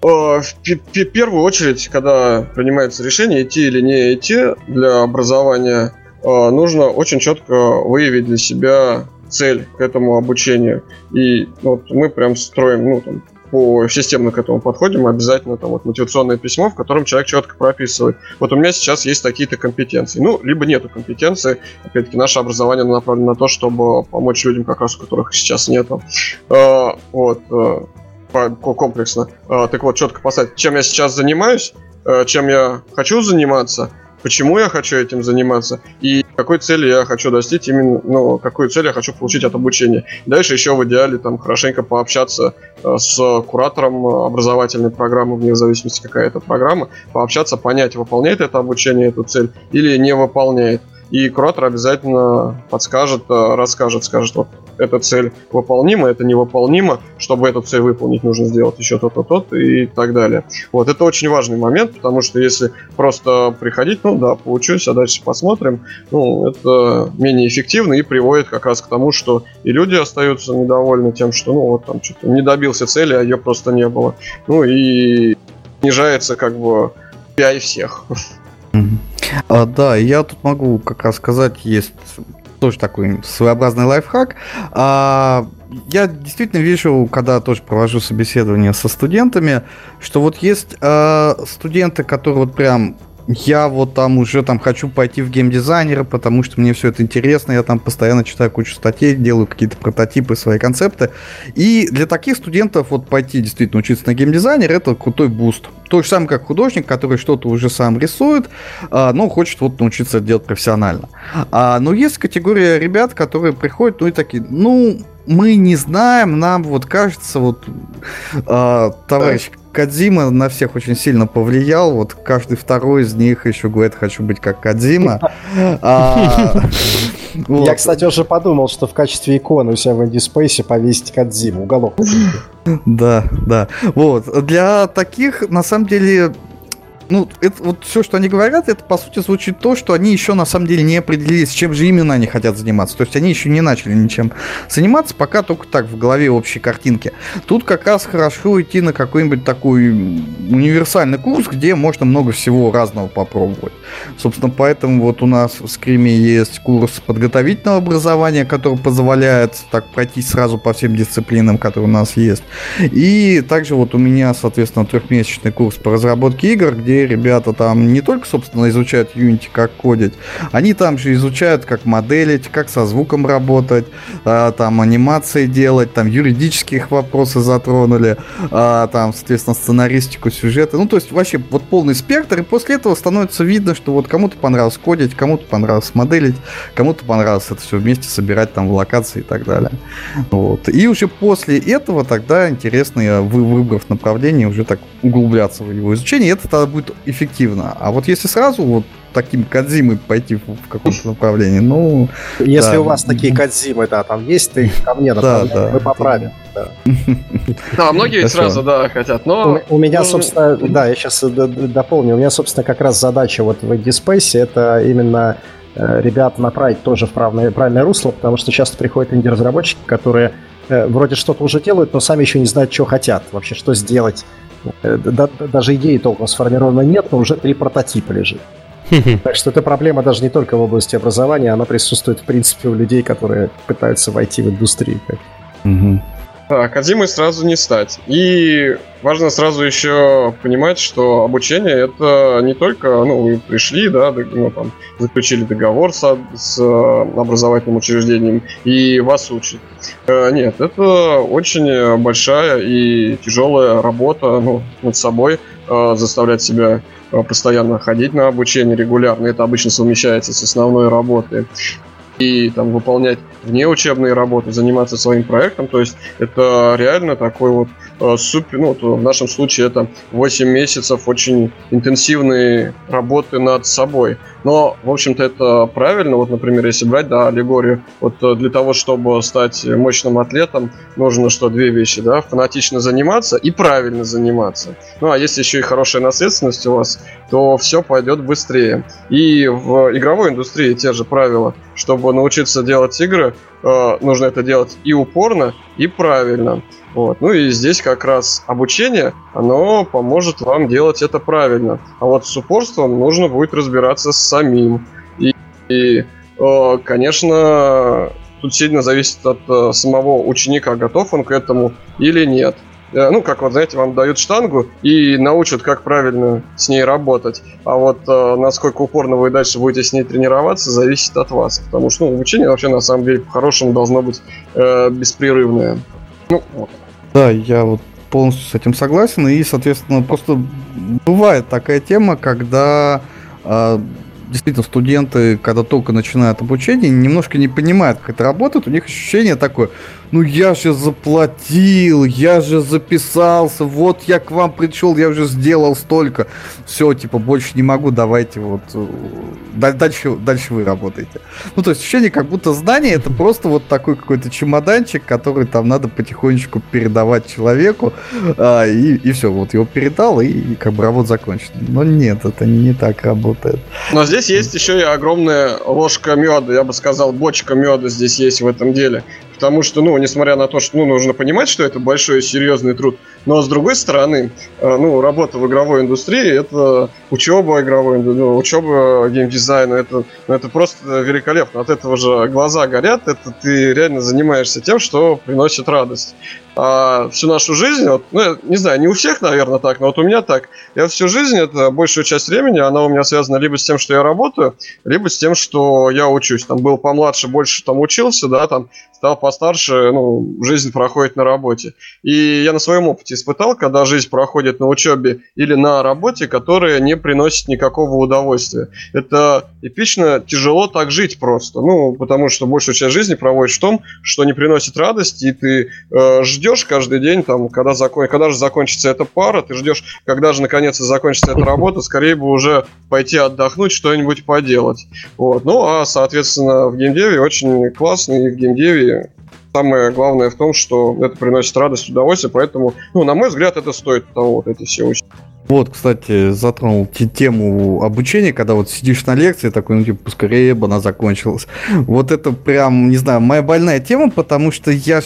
в первую очередь, когда принимается решение идти или не идти для образования, нужно очень четко выявить для себя цель к этому обучению. И вот мы прям строим ну, там, по системно к этому подходим, обязательно там вот мотивационное письмо, в котором человек четко прописывает. Вот у меня сейчас есть такие-то компетенции. Ну, либо нету компетенции. Опять-таки, наше образование направлено на то, чтобы помочь людям, как раз у которых сейчас нету. А, вот а, комплексно. А, так вот, четко поставить, чем я сейчас занимаюсь, чем я хочу заниматься, почему я хочу этим заниматься и какой цели я хочу достичь именно, ну, какую цель я хочу получить от обучения. Дальше еще в идеале там хорошенько пообщаться э, с куратором образовательной программы, вне зависимости какая это программа, пообщаться, понять, выполняет это обучение эту цель или не выполняет. И куратор обязательно подскажет, э, расскажет, скажет, вот эта цель выполнима, это невыполнимо, чтобы эту цель выполнить, нужно сделать еще то-то, то и так далее. Вот, это очень важный момент, потому что если просто приходить, ну да, получусь, а дальше посмотрим, ну, это менее эффективно и приводит как раз к тому, что и люди остаются недовольны тем, что, ну, вот там что-то не добился цели, а ее просто не было. Ну, и снижается как бы PI всех. А, да, я тут могу как раз сказать, есть тоже такой своеобразный лайфхак. А, я действительно вижу, когда тоже провожу собеседование со студентами, что вот есть э, студенты, которые вот прям я вот там уже там хочу пойти в геймдизайнера, потому что мне все это интересно, я там постоянно читаю кучу статей, делаю какие-то прототипы, свои концепты. И для таких студентов вот пойти действительно учиться на геймдизайнер это крутой буст. То же самое, как художник, который что-то уже сам рисует, а, но хочет вот научиться это делать профессионально. А, но есть категория ребят, которые приходят, ну и такие, ну, мы не знаем, нам вот кажется, вот э, товарищ Кадзима на всех очень сильно повлиял. Вот каждый второй из них еще говорит, хочу быть как Кадзима. А, Я, кстати, уже подумал, что в качестве иконы у себя в Инди Спейсе повесить Кадзиму, уголок. Да, да. Вот. Для таких, на самом деле, ну, это вот все, что они говорят, это по сути звучит то, что они еще на самом деле не определились, чем же именно они хотят заниматься. То есть они еще не начали ничем заниматься, пока только так в голове общей картинки. Тут как раз хорошо идти на какой-нибудь такой универсальный курс, где можно много всего разного попробовать. Собственно, поэтому вот у нас в Скриме есть курс подготовительного образования, который позволяет так пройти сразу по всем дисциплинам, которые у нас есть. И также вот у меня, соответственно, трехмесячный курс по разработке игр, где ребята там не только, собственно, изучают Unity, как кодить, они там же изучают, как моделить, как со звуком работать, а, там анимации делать, там юридические их вопросы затронули, а, там, соответственно, сценаристику, сюжеты. Ну, то есть вообще вот полный спектр, и после этого становится видно, что вот кому-то понравилось кодить, кому-то понравилось моделить, кому-то понравилось это все вместе собирать там в локации и так далее. Вот. И уже после этого тогда интересно, выбрав направление, уже так углубляться в его изучение. Это тогда будет эффективно. А вот если сразу вот таким Кадзимой пойти в, каком-то направлении, ну... Если да. у вас такие Кадзимы, да, там есть, ты ко мне да, да, мы поправим. Да, да многие сразу, да, хотят, но... У, у меня, собственно, да, я сейчас дополню, у меня, собственно, как раз задача вот в Dispace, это именно э, ребят направить тоже в правильное, правильное русло, потому что часто приходят инди-разработчики, которые э, вроде что-то уже делают, но сами еще не знают, что хотят, вообще что сделать, даже идеи толком сформировано нет, но уже три прототипа лежит. Так что эта проблема даже не только в области образования, она присутствует в принципе у людей, которые пытаются войти в индустрию. Угу. Да, Академией сразу не стать. И важно сразу еще понимать, что обучение это не только, ну, вы пришли, да, ну, там, заключили договор с, с э, образовательным учреждением и вас учат. Э, нет, это очень большая и тяжелая работа ну, над собой, э, заставлять себя постоянно ходить на обучение регулярно. Это обычно совмещается с основной работой и там выполнять внеучебные работы, заниматься своим проектом. То есть это реально такой вот супер, ну, в нашем случае это 8 месяцев очень интенсивной работы над собой. Но, в общем-то, это правильно. Вот, например, если брать, да, аллегорию, вот э, для того, чтобы стать мощным атлетом, нужно что, две вещи, да, фанатично заниматься и правильно заниматься. Ну, а если еще и хорошая наследственность у вас, то все пойдет быстрее. И в игровой индустрии те же правила. Чтобы научиться делать игры, э, нужно это делать и упорно, и правильно. Вот. Ну и здесь как раз обучение, оно поможет вам делать это правильно. А вот с упорством нужно будет разбираться самим. И, и э, конечно, тут сильно зависит от э, самого ученика, готов он к этому или нет. Э, ну, как вот, знаете, вам дают штангу и научат, как правильно с ней работать. А вот э, насколько упорно вы дальше будете с ней тренироваться, зависит от вас. Потому что ну, обучение вообще, на самом деле, по-хорошему должно быть э, беспрерывное. Ну, вот. Да, я вот полностью с этим согласен. И, соответственно, просто бывает такая тема, когда э, действительно студенты, когда только начинают обучение, немножко не понимают, как это работает. У них ощущение такое, ну я же заплатил, я же записался, вот я к вам пришел, я уже сделал столько. Все, типа, больше не могу, давайте вот э, дальше, дальше вы работаете. Ну, то есть ощущение, как будто здание это просто вот такой какой-то чемоданчик, который там надо потихонечку передавать человеку, а, и, и все, вот его передал, и, и как бы работа закончена. Но нет, это не так работает. Но здесь есть еще и огромная ложка меда, я бы сказал, бочка меда здесь есть в этом деле. Потому что, ну, несмотря на то, что ну, нужно понимать, что это большой и серьезный труд, Но с другой стороны, э, ну, работа в игровой индустрии это учеба игровой, ну, учеба геймдизайна, это, ну, это просто великолепно. От этого же глаза горят, это ты реально занимаешься тем, что приносит радость а, всю нашу жизнь, вот, ну, не знаю, не у всех, наверное, так, но вот у меня так. Я всю жизнь, это большую часть времени, она у меня связана либо с тем, что я работаю, либо с тем, что я учусь. Там был помладше, больше там учился, да, там стал постарше, ну, жизнь проходит на работе. И я на своем опыте испытал, когда жизнь проходит на учебе или на работе, которая не приносит никакого удовольствия. Это эпично тяжело так жить просто. Ну, потому что большую часть жизни проводишь в том, что не приносит радости, и ты э, ждешь каждый день, там, когда, закон... когда же закончится эта пара, ты ждешь, когда же наконец закончится эта работа, скорее бы уже пойти отдохнуть, что-нибудь поделать. Вот. Ну, а, соответственно, в геймдеве очень классно, и в геймдеве самое главное в том, что это приносит радость, удовольствие, поэтому, ну, на мой взгляд, это стоит того, вот эти все усилия. Вот, кстати, затронул тему обучения, когда вот сидишь на лекции, такой, ну, типа, поскорее бы она закончилась. Вот это прям, не знаю, моя больная тема, потому что я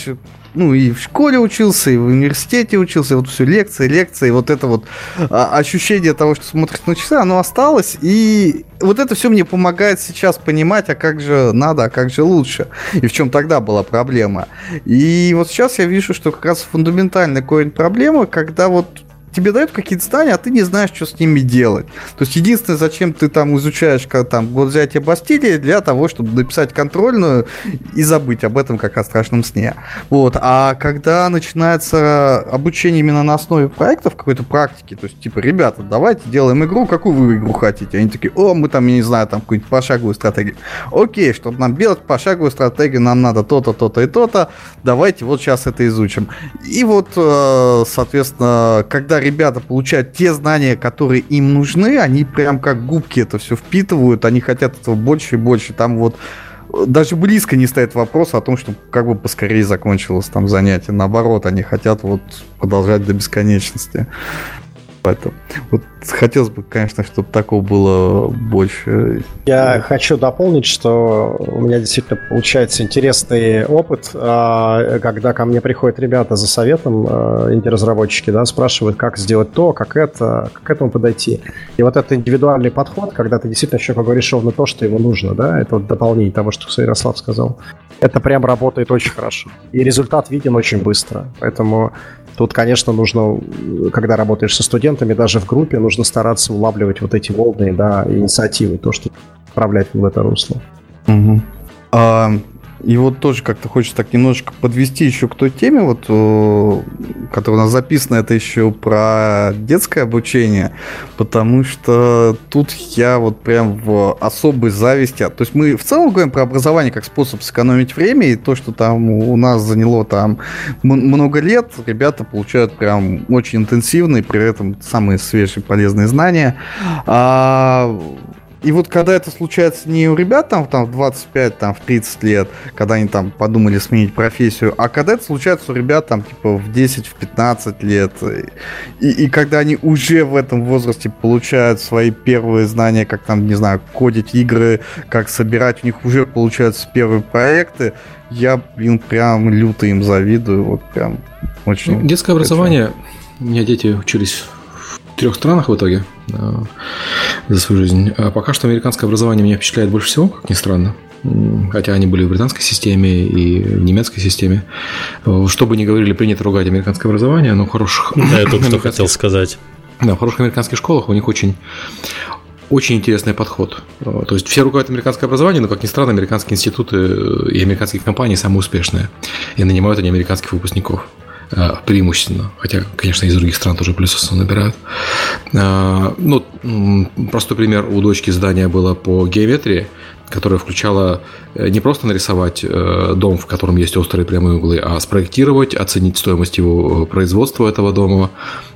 ну, и в школе учился, и в университете учился, и вот все лекции, лекции, вот это вот а, ощущение того, что смотришь на часы, оно осталось, и вот это все мне помогает сейчас понимать, а как же надо, а как же лучше, и в чем тогда была проблема. И вот сейчас я вижу, что как раз фундаментальная какая-нибудь проблема, когда вот тебе дают какие-то знания, а ты не знаешь, что с ними делать. То есть единственное, зачем ты там изучаешь как, там, год взятия Бастилии, для того, чтобы написать контрольную и забыть об этом как о страшном сне. Вот. А когда начинается обучение именно на основе проектов, какой-то практики, то есть, типа, ребята, давайте делаем игру, какую вы игру хотите? Они такие, о, мы там, я не знаю, там какую-нибудь пошаговую стратегию. Окей, чтобы нам делать пошаговую стратегию, нам надо то-то, то-то и то-то, давайте вот сейчас это изучим. И вот, э, соответственно, когда ребята получают те знания, которые им нужны, они прям как губки это все впитывают, они хотят этого больше и больше. Там вот э, даже близко не стоит вопрос о том, что как бы поскорее закончилось там занятие. Наоборот, они хотят вот продолжать до бесконечности. Поэтому вот хотелось бы, конечно, чтобы такого было больше. Я хочу дополнить, что у меня действительно получается интересный опыт, а, когда ко мне приходят ребята за советом, а, инди-разработчики, да, спрашивают, как сделать то, как это, как к этому подойти. И вот этот индивидуальный подход, когда ты действительно еще говоришь ровно то, что ему нужно, да, это вот дополнение того, что Ярослав сказал. Это прям работает очень хорошо. И результат виден очень быстро. Поэтому Тут, конечно, нужно, когда работаешь со студентами, даже в группе, нужно стараться улавливать вот эти волны, да, инициативы, то, что отправлять в это русло. Угу. А, и вот тоже как-то хочется так немножечко подвести еще к той теме, вот, которая у нас записана, это еще про детское обучение, потому что тут я вот прям в особой зависти. То есть мы в целом говорим про образование как способ сэкономить время, и то, что там у нас заняло там много лет, ребята получают прям очень интенсивные, при этом самые свежие полезные знания. А и вот когда это случается не у ребят там, там в 25, там в 30 лет, когда они там подумали сменить профессию, а когда это случается у ребят там типа в 10, в 15 лет, и, и когда они уже в этом возрасте получают свои первые знания, как там, не знаю, кодить игры, как собирать, у них уже получаются первые проекты, я, блин, прям люто им завидую, вот прям очень... Ну, детское образование, у меня дети учились трех странах в итоге за свою жизнь. А пока что американское образование меня впечатляет больше всего, как ни странно. Хотя они были в британской системе и в немецкой системе. Э, что бы ни говорили, принято ругать американское образование, но хороших... Да, я только что хотел сказать. Да, в хороших американских школах у них очень очень интересный подход. Э, то есть все ругают американское образование, но, как ни странно, американские институты и американские компании самые успешные. И нанимают они американских выпускников. Э, преимущественно, хотя, конечно, из других стран тоже плюсов набирают. Э, ну, простой пример, у дочки здания было по геометрии, которая включала э, не просто нарисовать дом, в котором есть острые прямые углы, а спроектировать, оценить стоимость его производства этого дома,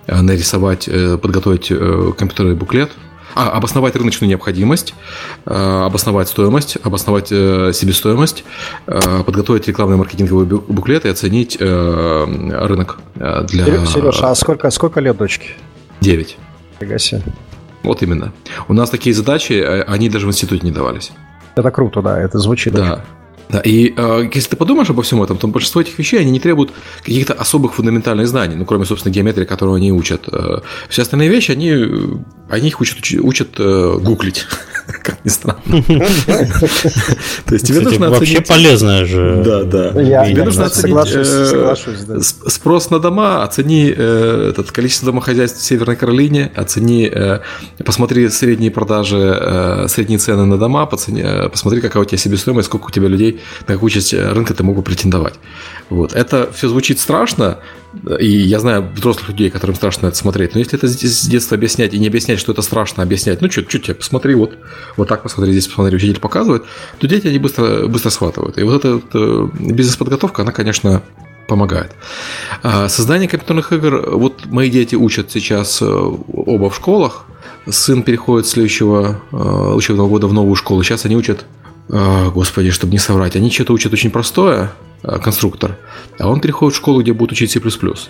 нарисовать, подготовить компьютерный буклет – а, обосновать рыночную необходимость, э, обосновать стоимость, обосновать э, себестоимость, э, подготовить рекламный маркетинговый буклет и оценить рынок для... Сереж, а сколько, сколько лет дочки? Девять. Вот именно. У нас такие задачи, они даже в институте не давались. Это круто, да, это звучит. Да. Да, и э, если ты подумаешь обо всем этом, то большинство этих вещей, они не требуют каких-то особых фундаментальных знаний, ну, кроме, собственно, геометрии, которую они учат. Э, все остальные вещи, они, они их учат, учат э, гуглить, как ни странно. То есть тебе нужно Вообще полезное же. Да, да. Тебе нужно оценить э, спрос на дома, оцени этот количество домохозяйств в Северной Каролине, оцени, посмотри средние продажи, средние цены на дома, посмотри, какая у тебя себестоимость, сколько у тебя людей на какую часть рынка ты мог бы претендовать. Вот. Это все звучит страшно, и я знаю взрослых людей, которым страшно это смотреть, но если это с детства объяснять и не объяснять, что это страшно, объяснять, ну что, что тебе, посмотри, вот, вот так посмотри, здесь посмотри, учитель показывает, то дети они быстро, быстро схватывают. И вот эта вот э, бизнес-подготовка, она, конечно, помогает. А создание компьютерных игр, вот мои дети учат сейчас э, оба в школах, сын переходит с следующего э, учебного года в новую школу, сейчас они учат господи, чтобы не соврать, они что-то учат очень простое, а, конструктор, а он переходит в школу, где будет учить C++.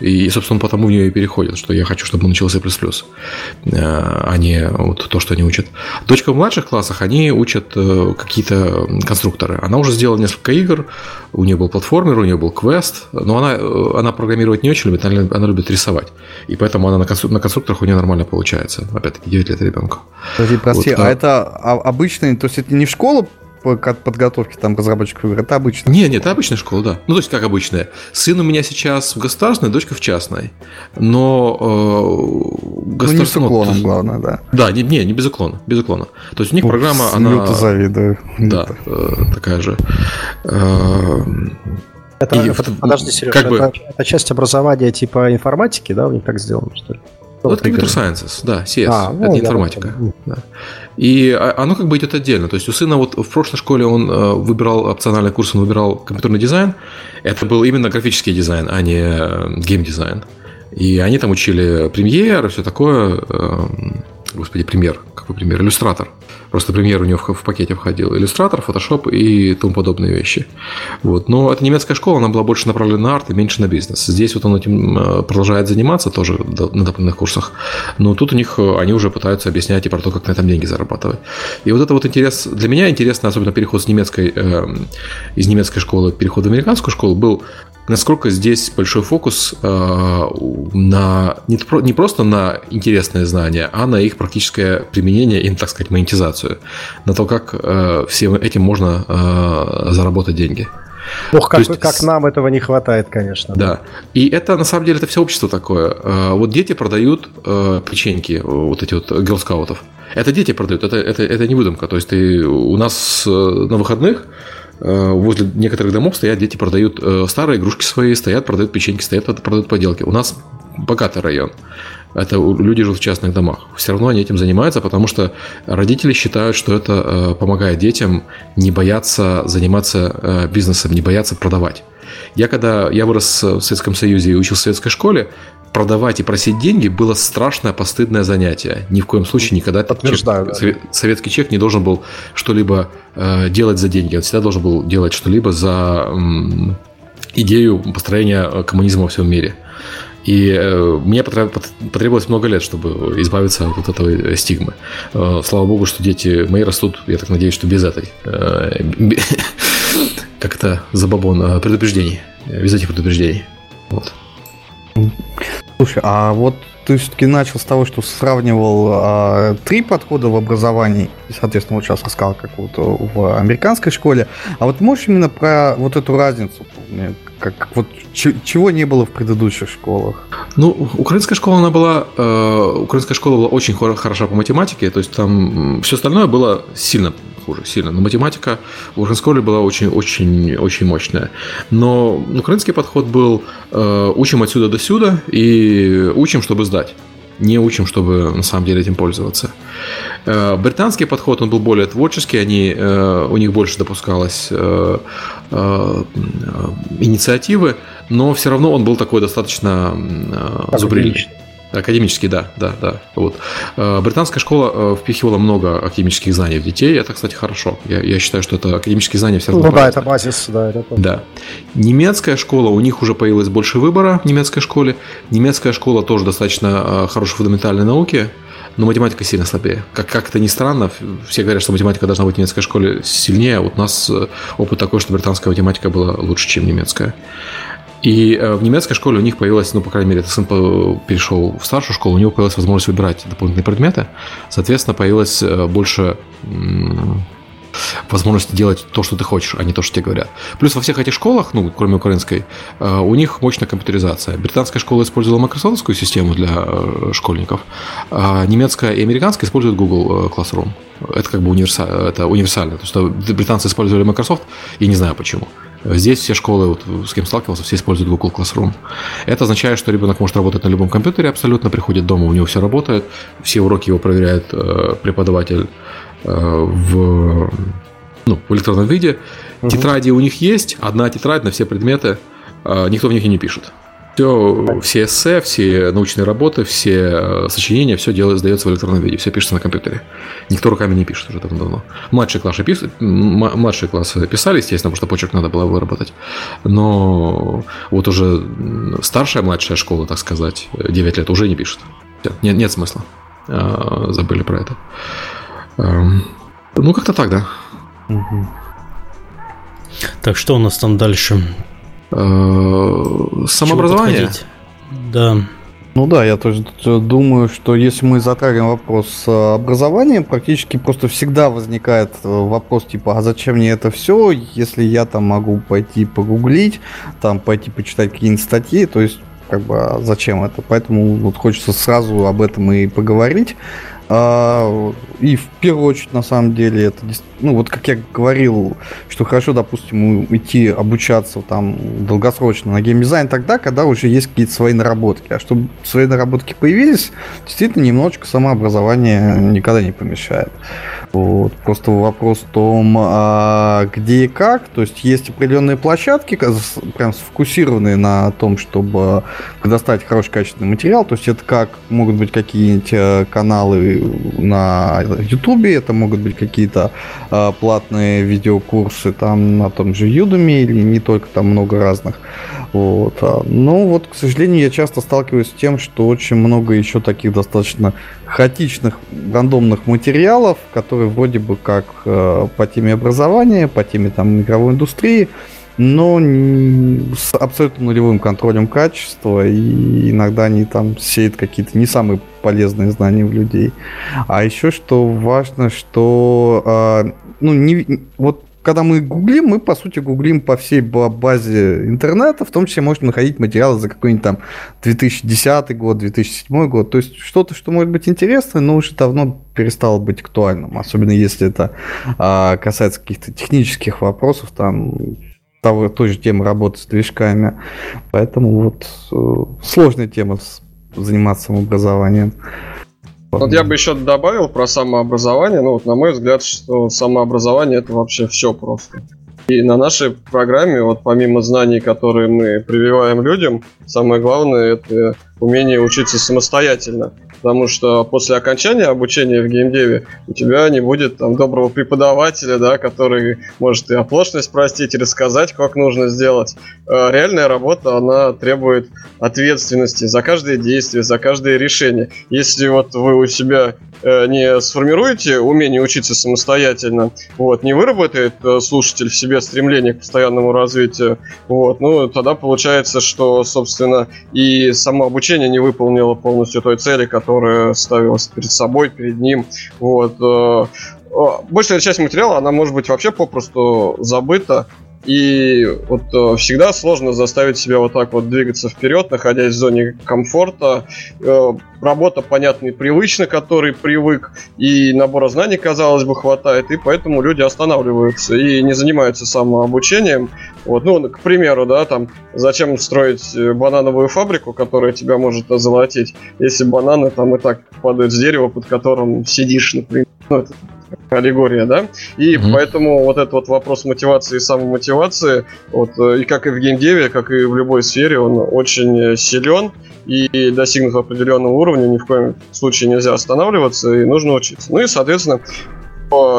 И, собственно, потому в нее и переходит, что я хочу, чтобы он учил C++, а, а не вот то, что они учат. Дочка в младших классах, они учат э, какие-то конструкторы. Она уже сделала несколько игр, у нее был платформер, у нее был квест, но она, э, она программировать не очень любит, она, она любит рисовать. И поэтому она на, констру, на конструкторах у нее нормально получается. Опять-таки, 9 лет ребенку. Подожди, прости, вот, а, а это обычный, то есть это не в школу подготовки там разработчиков игр, это обычно. Не, нет, это обычная школа, да. Ну, то есть, как обычная. Сын у меня сейчас в государственной, дочка в частной. Но э, государственная... Ну, не с уклоном, ну, главное, да. Да, не, не, не без уклона, без уклона. То есть, у них Ух, программа, она... завидую. Да, э, такая же. Э, это, и, это, подожди, Серега, как это, бы... это часть образования типа информатики, да, у них так сделано, что ли? Ну, это Computer Sciences, да, CS, а, это ну, информатика. Да. И а, оно как бы идет отдельно. То есть у сына вот в прошлой школе он э, выбирал опциональный курс, он выбирал компьютерный дизайн. Это был именно графический дизайн, а не э, геймдизайн. И они там учили премьер и все такое. Господи, премьер, какой премьер? Иллюстратор. Просто премьер у него в, в пакете входил. Иллюстратор, фотошоп и тому подобные вещи. Вот. Но это немецкая школа, она была больше направлена на арт и меньше на бизнес. Здесь вот он этим продолжает заниматься тоже на дополнительных курсах. Но тут у них э, они уже пытаются объяснять и про то, как на этом деньги зарабатывать. И вот это вот интерес, для меня интересно, особенно переход с немецкой, э, из немецкой школы, переход в американскую школу, был насколько здесь большой фокус э, на не, просто на интересные знания, а на их практическое применение и, так сказать, монетизацию, на то, как э, всем этим можно э, заработать деньги. Ох, как, есть, как нам этого не хватает, конечно. Да. да. И это, на самом деле, это все общество такое. Вот дети продают печеньки, вот эти вот гелскаутов. Это дети продают, это, это, это не выдумка. То есть ты у нас на выходных возле некоторых домов стоят дети, продают э, старые игрушки свои, стоят, продают печеньки, стоят, продают поделки. У нас богатый район. Это люди живут в частных домах. Все равно они этим занимаются, потому что родители считают, что это э, помогает детям не бояться заниматься бизнесом, не бояться продавать. Я когда я вырос в Советском Союзе и учился в советской школе, продавать и просить деньги было страшное постыдное занятие. Ни в коем случае никогда чек, да. советский человек не должен был что-либо э, делать за деньги. Он всегда должен был делать что-либо за м, идею построения э, коммунизма во всем мире. И э, мне потребовалось много лет, чтобы избавиться от вот этой стигмы. Э, слава богу, что дети мои растут, я так надеюсь, что без этой э, как-то забабон э, предупреждений, без этих предупреждений. Вот. Слушай, а вот ты все-таки начал с того, что сравнивал а, три подхода в образовании, и, соответственно, вот сейчас рассказал как вот в американской школе. А вот можешь именно про вот эту разницу, как, как вот ч- чего не было в предыдущих школах? Ну, украинская школа, она была, э, украинская школа была очень хороша по математике, то есть там все остальное было сильно хуже, сильно. Но математика в Ургансколе была очень-очень очень мощная. Но украинский подход был э, учим отсюда до сюда и учим, чтобы сдать. Не учим, чтобы на самом деле этим пользоваться. Э, британский подход, он был более творческий, они, э, у них больше допускалось э, инициативы, но все равно он был такой достаточно зубрильный. Академический, да, да, да. Вот. Э, британская школа э, впихивала много академических знаний в детей. Это, кстати, хорошо. Я, я считаю, что это академические знания все равно. Ну да, это базис, да. Это да. Немецкая школа, у них уже появилось больше выбора в немецкой школе. Немецкая школа тоже достаточно э, хорошей фундаментальной науки. но математика сильно слабее. Как, как это ни странно, все говорят, что математика должна быть в немецкой школе сильнее, вот у нас опыт такой, что британская математика была лучше, чем немецкая. И э, в немецкой школе у них появилась, ну, по крайней мере, сын перешел в старшую школу, у него появилась возможность выбирать дополнительные предметы. Соответственно, появилось э, больше возможности делать то, что ты хочешь, а не то, что тебе говорят. Плюс во всех этих школах, ну, кроме украинской, э, у них мощная компьютеризация. Британская школа использовала Microsoftскую систему для школьников, а немецкая и американская используют Google Classroom. Это как бы универса... это универсально. То, что британцы использовали Microsoft, и не знаю почему. Здесь все школы, вот, с кем сталкивался, все используют Google Classroom. Это означает, что ребенок может работать на любом компьютере абсолютно, приходит дома, у него все работает, все уроки его проверяет э, преподаватель э, в, ну, в электронном виде. Угу. Тетради у них есть, одна тетрадь на все предметы, э, никто в них и не пишет. Все, все эссе, все научные работы, все э, сочинения, все делается, сдается в электронном виде, все пишется на компьютере. Никто руками не пишет уже давно-давно. Младшие классы, пис... младшие классы писали, естественно, потому что почерк надо было выработать. Но вот уже старшая, младшая школа, так сказать, 9 лет, уже не пишет. Нет, нет смысла. А, забыли про это. Эм, ну, как-то так, да. Так, что у нас там дальше? Э, самообразование. Да. Ну да, я тоже думаю, что если мы затрагиваем вопрос образования, практически просто всегда возникает э, вопрос типа, а зачем мне это все, если я там могу пойти погуглить, там пойти почитать какие-нибудь статьи, то есть как бы а зачем это? Поэтому вот хочется сразу об этом и поговорить. А, и в первую очередь, на самом деле, это, ну, вот как я говорил, что хорошо, допустим, идти обучаться там долгосрочно на геймдизайн тогда, когда уже есть какие-то свои наработки. А чтобы свои наработки появились, действительно, немножечко самообразование никогда не помешает. Вот. Просто вопрос в том, а где и как. То есть есть определенные площадки, прям сфокусированные на том, чтобы предоставить хороший качественный материал. То есть это как могут быть какие-нибудь э, каналы на YouTube, это могут быть какие-то э, платные видеокурсы там на том же Udemy или не только там много разных. Вот. А, но вот, к сожалению, я часто сталкиваюсь с тем, что очень много еще таких достаточно хаотичных, рандомных материалов, которые вроде бы как э, по теме образования, по теме там игровой индустрии, но с абсолютно нулевым контролем качества, и иногда они там сеют какие-то не самые полезные знания в людей. А еще что важно, что э, ну, не, вот когда мы гуглим, мы, по сути, гуглим по всей базе интернета, в том числе можем находить материалы за какой-нибудь там 2010 год, 2007 год. То есть что-то, что может быть интересно, но уже давно перестало быть актуальным. Особенно если это а, касается каких-то технических вопросов, там того, той же темы работы с движками. Поэтому вот э, сложная тема заниматься самообразованием. Вот я бы еще добавил про самообразование. Ну, вот, на мой взгляд, что самообразование это вообще все просто. И на нашей программе, вот помимо знаний, которые мы прививаем людям, самое главное это умение учиться самостоятельно потому что после окончания обучения в геймдеве у тебя не будет там доброго преподавателя, да, который может и оплошность простить, и рассказать, как нужно сделать. Э, реальная работа, она требует ответственности за каждое действие, за каждое решение. Если вот вы у себя не сформируете умение учиться самостоятельно, вот, не выработает э, слушатель в себе стремление к постоянному развитию, вот, ну, тогда получается, что, собственно, и само обучение не выполнило полностью той цели, которая ставилась перед собой, перед ним. Вот. Э, э, большая часть материала, она может быть вообще попросту забыта. И вот э, всегда сложно заставить себя вот так вот двигаться вперед, находясь в зоне комфорта. Э, работа, понятно, и привычна, который привык, и набора знаний, казалось бы, хватает, и поэтому люди останавливаются и не занимаются самообучением. Вот, ну, к примеру, да, там, зачем строить банановую фабрику, которая тебя может озолотить, если бананы там и так падают с дерева, под которым сидишь, например. Ну, это аллегория, да? И mm-hmm. поэтому вот этот вот вопрос мотивации и самомотивации, вот, э, и как и в геймдеве, как и в любой сфере, он очень силен, и достигнув определенного уровня, ни в коем случае нельзя останавливаться, и нужно учиться. Ну и, соответственно,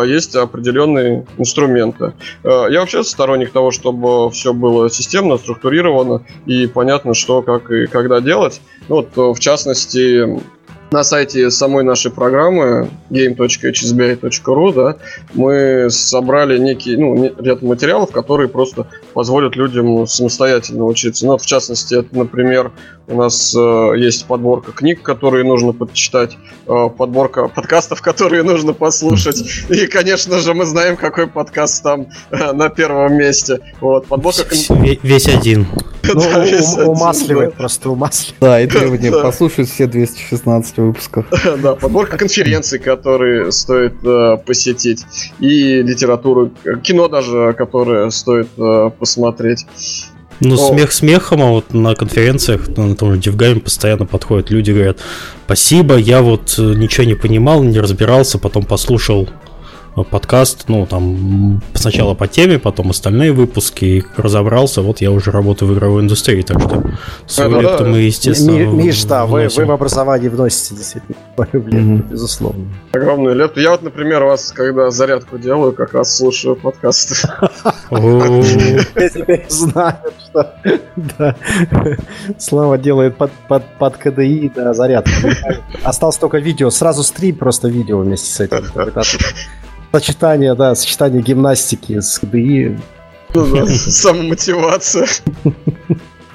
есть определенные инструменты. Э, я вообще сторонник того, чтобы все было системно, структурировано и понятно, что, как и когда делать. Ну, вот, в частности, на сайте самой нашей программы game.hsbi.ru, да, мы собрали некий, ну, ряд материалов, которые просто позволят людям самостоятельно учиться. Ну, в частности, это, например, у нас э, есть подборка книг, которые нужно подчитать, э, подборка подкастов, которые нужно послушать. И, конечно же, мы знаем, какой подкаст там э, на первом месте. Вот, подборка... Весь один. Ну, умасливает, просто умасливает. Да, и требование послушать все 216 выпусков. Да, подборка конференций, которые стоит посетить. И литературу, кино даже, которое стоит посмотреть. Ну, О. смех смехом, а вот на конференциях, на том же Девгаме постоянно подходят люди, говорят, спасибо, я вот э, ничего не понимал, не разбирался, потом послушал подкаст, ну, там, сначала по теме, потом остальные выпуски, и разобрался, вот я уже работаю в игровой индустрии, так что свою лепту мы, естественно, Миш, да, вы, вы в образовании вносите, действительно, mm-hmm. безусловно. Огромную лепту. Я вот, например, вас, когда зарядку делаю, как раз слушаю подкасты. Я теперь знаю, что Слава делает под, КДИ да, зарядку. Осталось только видео, сразу стрим, просто видео вместе с этим. Сочетание, да, сочетание гимнастики с КДИ. Ну самомотивация.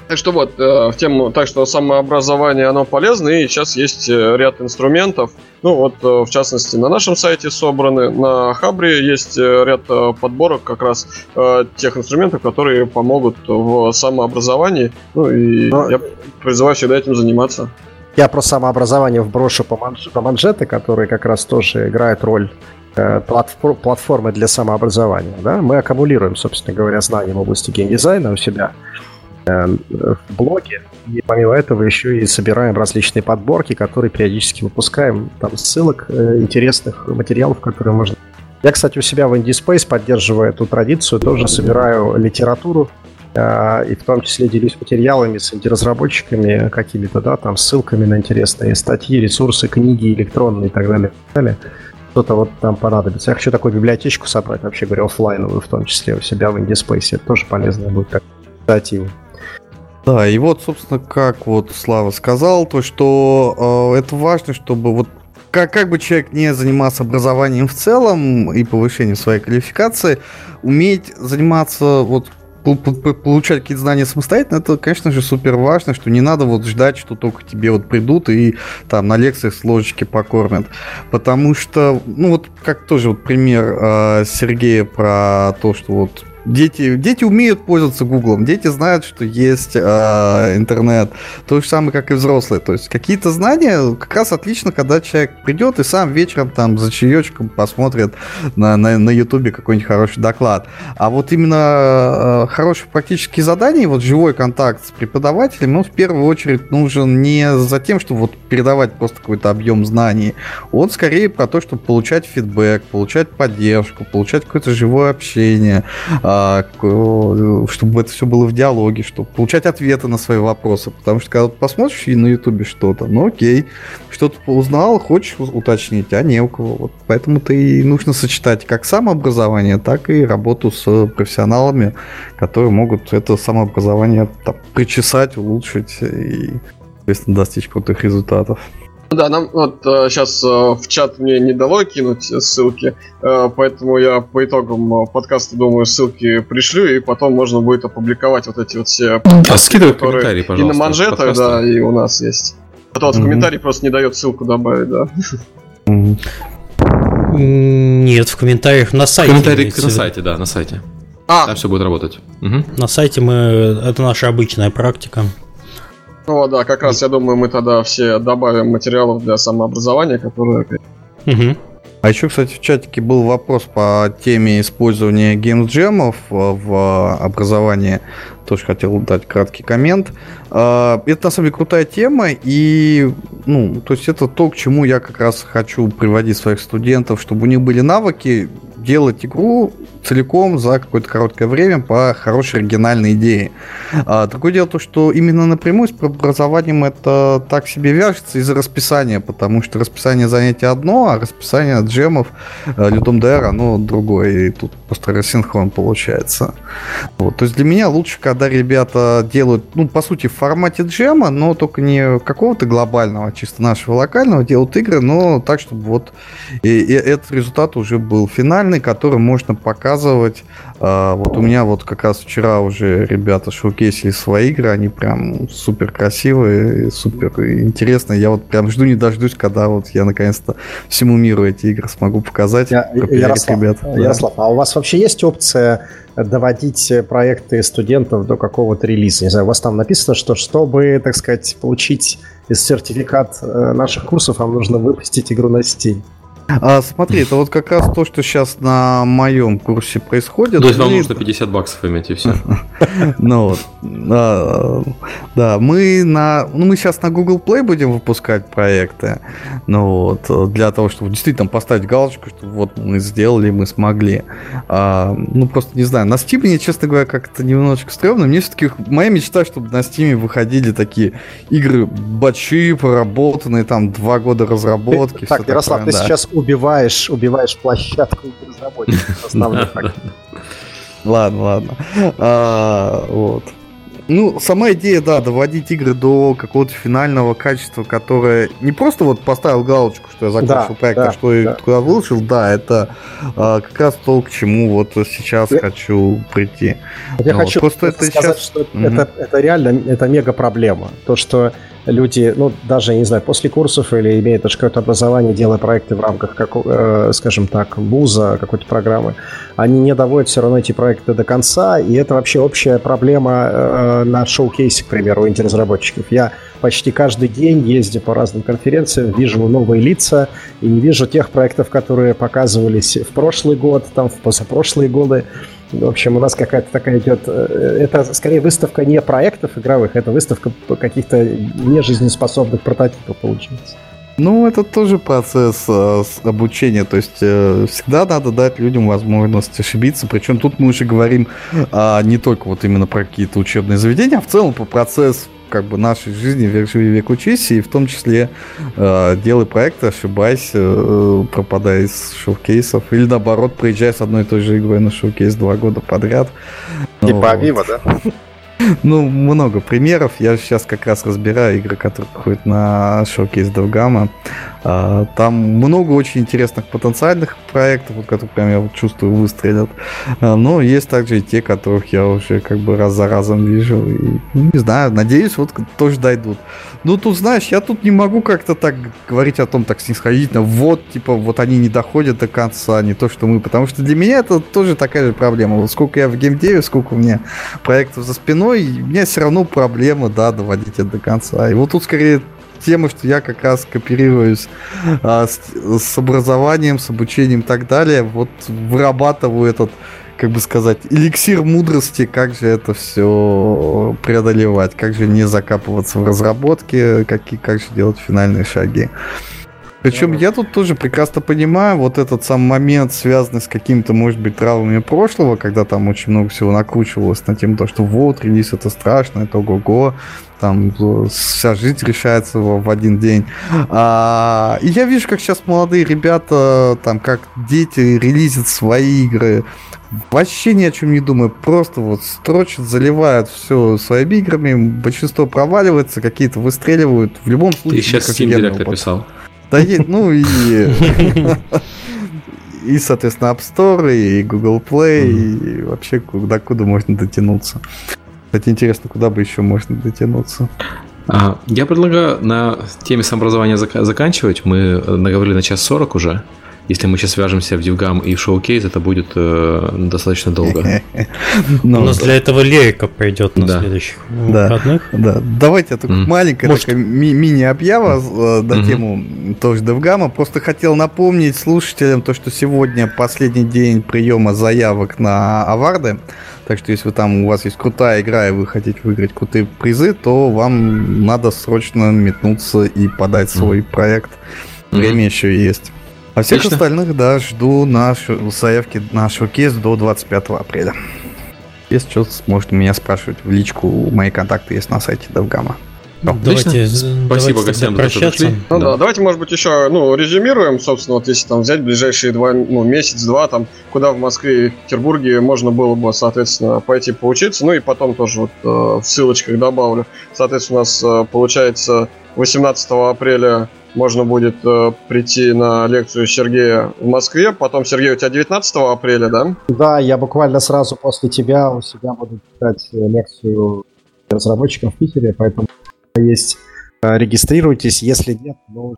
Так что вот, э, в тему, так что самообразование, оно полезно, и сейчас есть э, ряд инструментов. Ну вот, э, в частности, на нашем сайте собраны, на Хабре есть ряд подборок как раз тех инструментов, которые помогут в самообразовании. Ну и Но... я призываю всегда этим заниматься. Я про самообразование вброшу по, манж... по манжеты, которые как раз тоже играют роль платформы для самообразования. Да? Мы аккумулируем, собственно говоря, знания в области геймдизайна у себя Э, в блоге. И помимо этого еще и собираем различные подборки, которые периодически выпускаем. Там ссылок э, интересных материалов, которые можно... Я, кстати, у себя в IndieSpace, поддерживая эту традицию, тоже собираю литературу э, и в том числе делюсь материалами с инди-разработчиками какими-то, да, там ссылками на интересные статьи, ресурсы, книги электронные и так далее. И так далее что-то вот там понадобится. Я хочу такую библиотечку собрать, вообще говоря, офлайновую, в том числе у себя в IndieSpace. Это тоже полезно будет как инициатива. Да, и вот, собственно, как вот Слава сказал, то, что э, это важно, чтобы вот как, как бы человек не занимался образованием в целом и повышением своей квалификации, уметь заниматься вот получать какие-то знания самостоятельно, это, конечно же, супер важно, что не надо вот ждать, что только тебе вот придут и там на лекциях с ложечки покормят. Потому что, ну вот как тоже вот пример э, Сергея про то, что вот Дети, дети умеют пользоваться Гуглом, дети знают, что есть э, интернет. То же самое, как и взрослые. То есть какие-то знания как раз отлично, когда человек придет и сам вечером там за чаечком посмотрит на, на, на YouTube какой-нибудь хороший доклад. А вот именно э, хорошие практические задания, вот живой контакт с преподавателем, он в первую очередь нужен не за тем, чтобы вот передавать просто какой-то объем знаний. Он скорее про то, чтобы получать фидбэк, получать поддержку, получать какое-то живое общение, э, а, чтобы это все было в диалоге, чтобы получать ответы на свои вопросы. Потому что когда посмотришь на Ютубе что-то, ну окей, что-то узнал, хочешь уточнить, а не у кого. Вот поэтому-то и нужно сочетать как самообразование, так и работу с профессионалами, которые могут это самообразование там, причесать, улучшить и, соответственно, достичь крутых результатов. Да, нам вот сейчас э, э, в чат мне не дало кинуть ссылки, э, поэтому я по итогам подкаста, думаю, ссылки пришлю, и потом можно будет опубликовать вот эти вот все а скидывай комментарии, пожалуйста. И на манжетах, да, и у нас есть. А то вот mm-hmm. в комментарии просто не дает ссылку добавить, да. Нет, в комментариях на сайте. В комментариях на сайте, да, на сайте. А. Там все будет работать. Угу. На сайте мы. Это наша обычная практика. Ну да, как раз я думаю, мы тогда все добавим материалов для самообразования, которые... Угу. А еще, кстати, в чатике был вопрос по теме использования геймджемов в образовании. Тоже хотел дать краткий коммент. А, это на самом деле крутая тема, и ну, то есть это то, к чему я как раз хочу приводить своих студентов, чтобы у них были навыки делать игру целиком за какое-то короткое время по хорошей оригинальной идее. А, другое дело то, что именно напрямую с образованием это так себе вяжется из-за расписания, потому что расписание занятия одно, а расписание джемов Людом DR оно другое, и тут просто рассинхрон получается. Вот. То есть для меня лучше, когда ребята делают, ну, по сути, в формате джема, но только не какого-то глобального, чисто нашего локального, делают игры, но так, чтобы вот и, и этот результат уже был финальный, который можно показывать. А, вот у меня вот как раз вчера уже ребята шоукейсили свои игры, они прям супер красивые, супер интересные. Я вот прям жду не дождусь, когда вот я наконец-то всему миру эти игры смогу показать. Я, Ярослав, ребят. Ярослав, да. а у вас вообще есть опция доводить проекты студентов до какого-то релиза? Не знаю, у вас там написано, что чтобы, так сказать, получить сертификат э, наших курсов, вам нужно выпустить игру на Steam. А, смотри, это вот как раз то, что сейчас на моем курсе происходит. То есть вам нужно 50 баксов иметь и все. Ну вот. Да, мы на. Ну, мы сейчас на Google Play будем выпускать проекты. Ну вот. Для того, чтобы действительно поставить галочку, что вот мы сделали, мы смогли. А, ну, просто не знаю. На Steam мне, честно говоря, как-то немножечко стрёмно. Мне все-таки моя мечта, чтобы на Steam выходили такие игры большие, проработанные, там два года разработки. Так, Ярослав, ты сейчас убиваешь, убиваешь площадку разработчиков. Ладно, ладно. А, вот. Ну, сама идея, да, доводить игры до какого-то финального качества, которое не просто вот поставил галочку, что я закончил да, проект, да, а что да. я туда выложил, да, это а, как раз то, к чему вот сейчас я, хочу прийти. Я вот. хочу просто это сказать, сейчас... что угу. это, это реально, это мега проблема. То, что люди, ну, даже, не знаю, после курсов или имеют даже какое-то образование, делая проекты в рамках, как, э, скажем так, вуза, какой-то программы, они не доводят все равно эти проекты до конца, и это вообще общая проблема э, на шоу-кейсе, к примеру, инди-разработчиков. Я почти каждый день, ездя по разным конференциям, вижу новые лица и не вижу тех проектов, которые показывались в прошлый год, там, в позапрошлые годы. В общем, у нас какая-то такая идет... Э, это скорее выставка не проектов игровых, это выставка каких-то нежизнеспособных прототипов получается. Ну, это тоже процесс э, обучения, то есть э, всегда надо дать людям возможность ошибиться, причем тут мы уже говорим э, не только вот именно про какие-то учебные заведения, а в целом по процесс как бы нашей жизни век живи, век учись, и в том числе э, делай проекты, ошибайся, э, пропадай из шоу-кейсов, или наоборот, приезжай с одной и той же игрой на шоу-кейс два года подряд. Типа ну, Авива, да? Ну, много примеров. Я сейчас как раз разбираю игры, которые ходят на шоу-кейс Довгама. А, там много очень интересных потенциальных проектов, которые прям я чувствую выстрелят. А, но есть также и те, которых я уже как бы раз за разом вижу. И, ну, не знаю, надеюсь, вот тоже дойдут. Ну, тут, знаешь, я тут не могу как-то так говорить о том так снисходительно. Вот, типа, вот они не доходят до конца, не то, что мы. Потому что для меня это тоже такая же проблема. Вот сколько я в геймдеве, сколько у меня проектов за спиной, у меня все равно проблема, да, доводить это до конца. И вот тут скорее тема, что я как раз кооперируюсь а, с, с образованием, с обучением и так далее. Вот вырабатываю этот, как бы сказать, эликсир мудрости, как же это все преодолевать, как же не закапываться в разработке, как, как же делать финальные шаги. Причем я тут тоже прекрасно понимаю вот этот сам момент, связанный с какими-то, может быть, травмами прошлого, когда там очень много всего накручивалось на тему того, что вот, релиз это страшно, это ого-го, там вся жизнь решается в, один день. А, и я вижу, как сейчас молодые ребята, там, как дети релизят свои игры, вообще ни о чем не думаю, просто вот строчат, заливают все своими играми, большинство проваливается, какие-то выстреливают. В любом случае... Ты сейчас Steam Direct описал. Да, ну и... И, соответственно, App Store, и Google Play, и вообще куда, куда можно дотянуться. Кстати, интересно, куда бы еще можно дотянуться. А, я предлагаю на теме самообразования заканчивать. Мы наговорили на час сорок уже. Если мы сейчас свяжемся в DevGAMM и в showcase, это будет э, достаточно долго. Но У нас для этого лирика пойдет на следующих выходных. Да, давайте только маленькая мини-объява э, на тему тоже DevGAMM а. Просто хотел напомнить слушателям то, что сегодня последний день приема заявок на award ы. Так что если вы там у вас есть крутая игра и вы хотите выиграть крутые призы, то вам надо срочно метнуться и подать свой проект. Время еще есть. А всех Отлично. остальных, да, жду нашу, заявки на шоукейс до 25 апреля. Если что, сможете меня спрашивать в личку, мои контакты есть на сайте Довгама. Ну, давайте, Спасибо давайте гостям, прощаться. Ну, да. да, давайте, может быть, еще ну, резюмируем, собственно, вот если там взять ближайшие два, ну, месяц-два, там, куда в Москве и Петербурге можно было бы, соответственно, пойти поучиться. Ну и потом тоже вот э, в ссылочках добавлю. Соответственно, у нас э, получается 18 апреля можно будет э, прийти на лекцию Сергея в Москве. Потом, Сергей, у тебя 19 апреля, да? Да, я буквально сразу после тебя у себя буду читать лекцию разработчикам в Питере, поэтому есть. Э, регистрируйтесь, если нет, ну,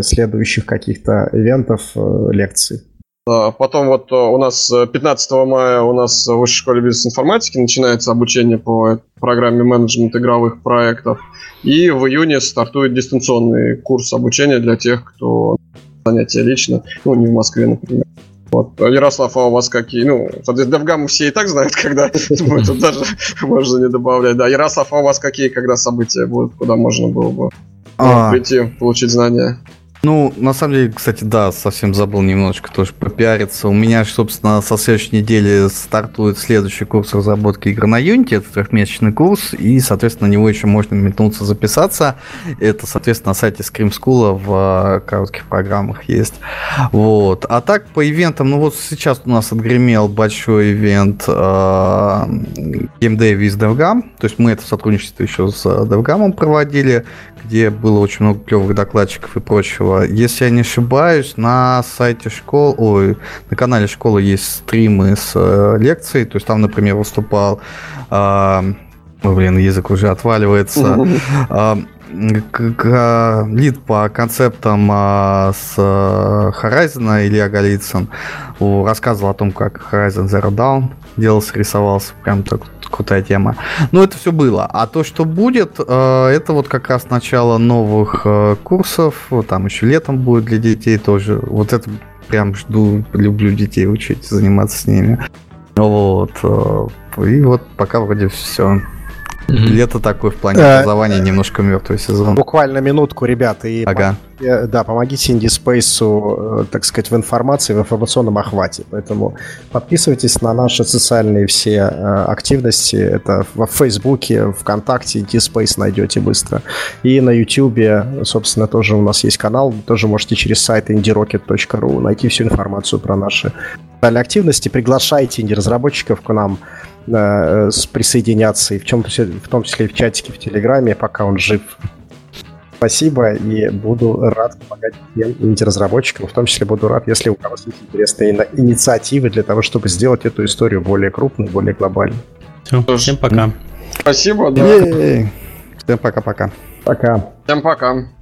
следующих каких-то ивентов, э, лекций. Потом вот э, у нас 15 мая у нас в Высшей школе бизнес-информатики начинается обучение по программе менеджмент игровых проектов. И в июне стартует дистанционный курс обучения для тех, кто занятия лично, ну, не в Москве, например. Вот. Ярослав, а у вас какие? Ну, DevGAMM у все и так знают, когда. Тут даже можно не добавлять. Да, Ярослав, а у вас какие, когда события будут, куда можно было бы а. прийти, получить знания? Ну, на самом деле, кстати, да, совсем забыл немножечко тоже попиариться. У меня, собственно, со следующей недели стартует следующий курс разработки игр на Unity. Это трехмесячный курс, и, соответственно, на него еще можно метнуться записаться. Это, соответственно, на сайте Scream School в э, коротких программах есть. Вот. А так, по ивентам, ну вот сейчас у нас отгремел большой ивент э, Game Day with DevGam. То есть мы это сотрудничество еще с DevGam проводили, где было очень много клевых докладчиков и прочего. Если я не ошибаюсь, на сайте школы, ой, на канале школы есть стримы с э, лекцией, то есть там, например, выступал, э, ой, блин, язык уже отваливается, э, лид по концептам а, с а, Horizon Илья Голицын рассказывал о том, как Horizon Zero Dawn делался, рисовался, прям так крутая тема. Но это все было. А то, что будет, а, это вот как раз начало новых курсов, вот там еще летом будет для детей тоже. Вот это прям жду, люблю детей учить, заниматься с ними. Вот. И вот пока вроде все. Mm-hmm. Лето такое в плане э, образования немножко мертвый сезон. Буквально минутку, ребята, и ага. помогите, да, помогите IndieSpace, э, так сказать, в информации, в информационном охвате. Поэтому подписывайтесь на наши социальные все э, активности. Это в Фейсбуке, ВКонтакте, IndieSpace найдете быстро. И на Ютубе, собственно, тоже у нас есть канал. Тоже можете через сайт indierocket.ru найти всю информацию про наши активности. Приглашайте инди-разработчиков к нам э, присоединяться, и в, чем в том числе и в чатике в Телеграме, пока он жив. Спасибо, и буду рад помогать всем инди-разработчикам. В том числе буду рад, если у вас есть интересные инициативы для того, чтобы сделать эту историю более крупной, более глобальной. Все, всем пока. Спасибо, да. Всем пока-пока. Пока. Всем пока.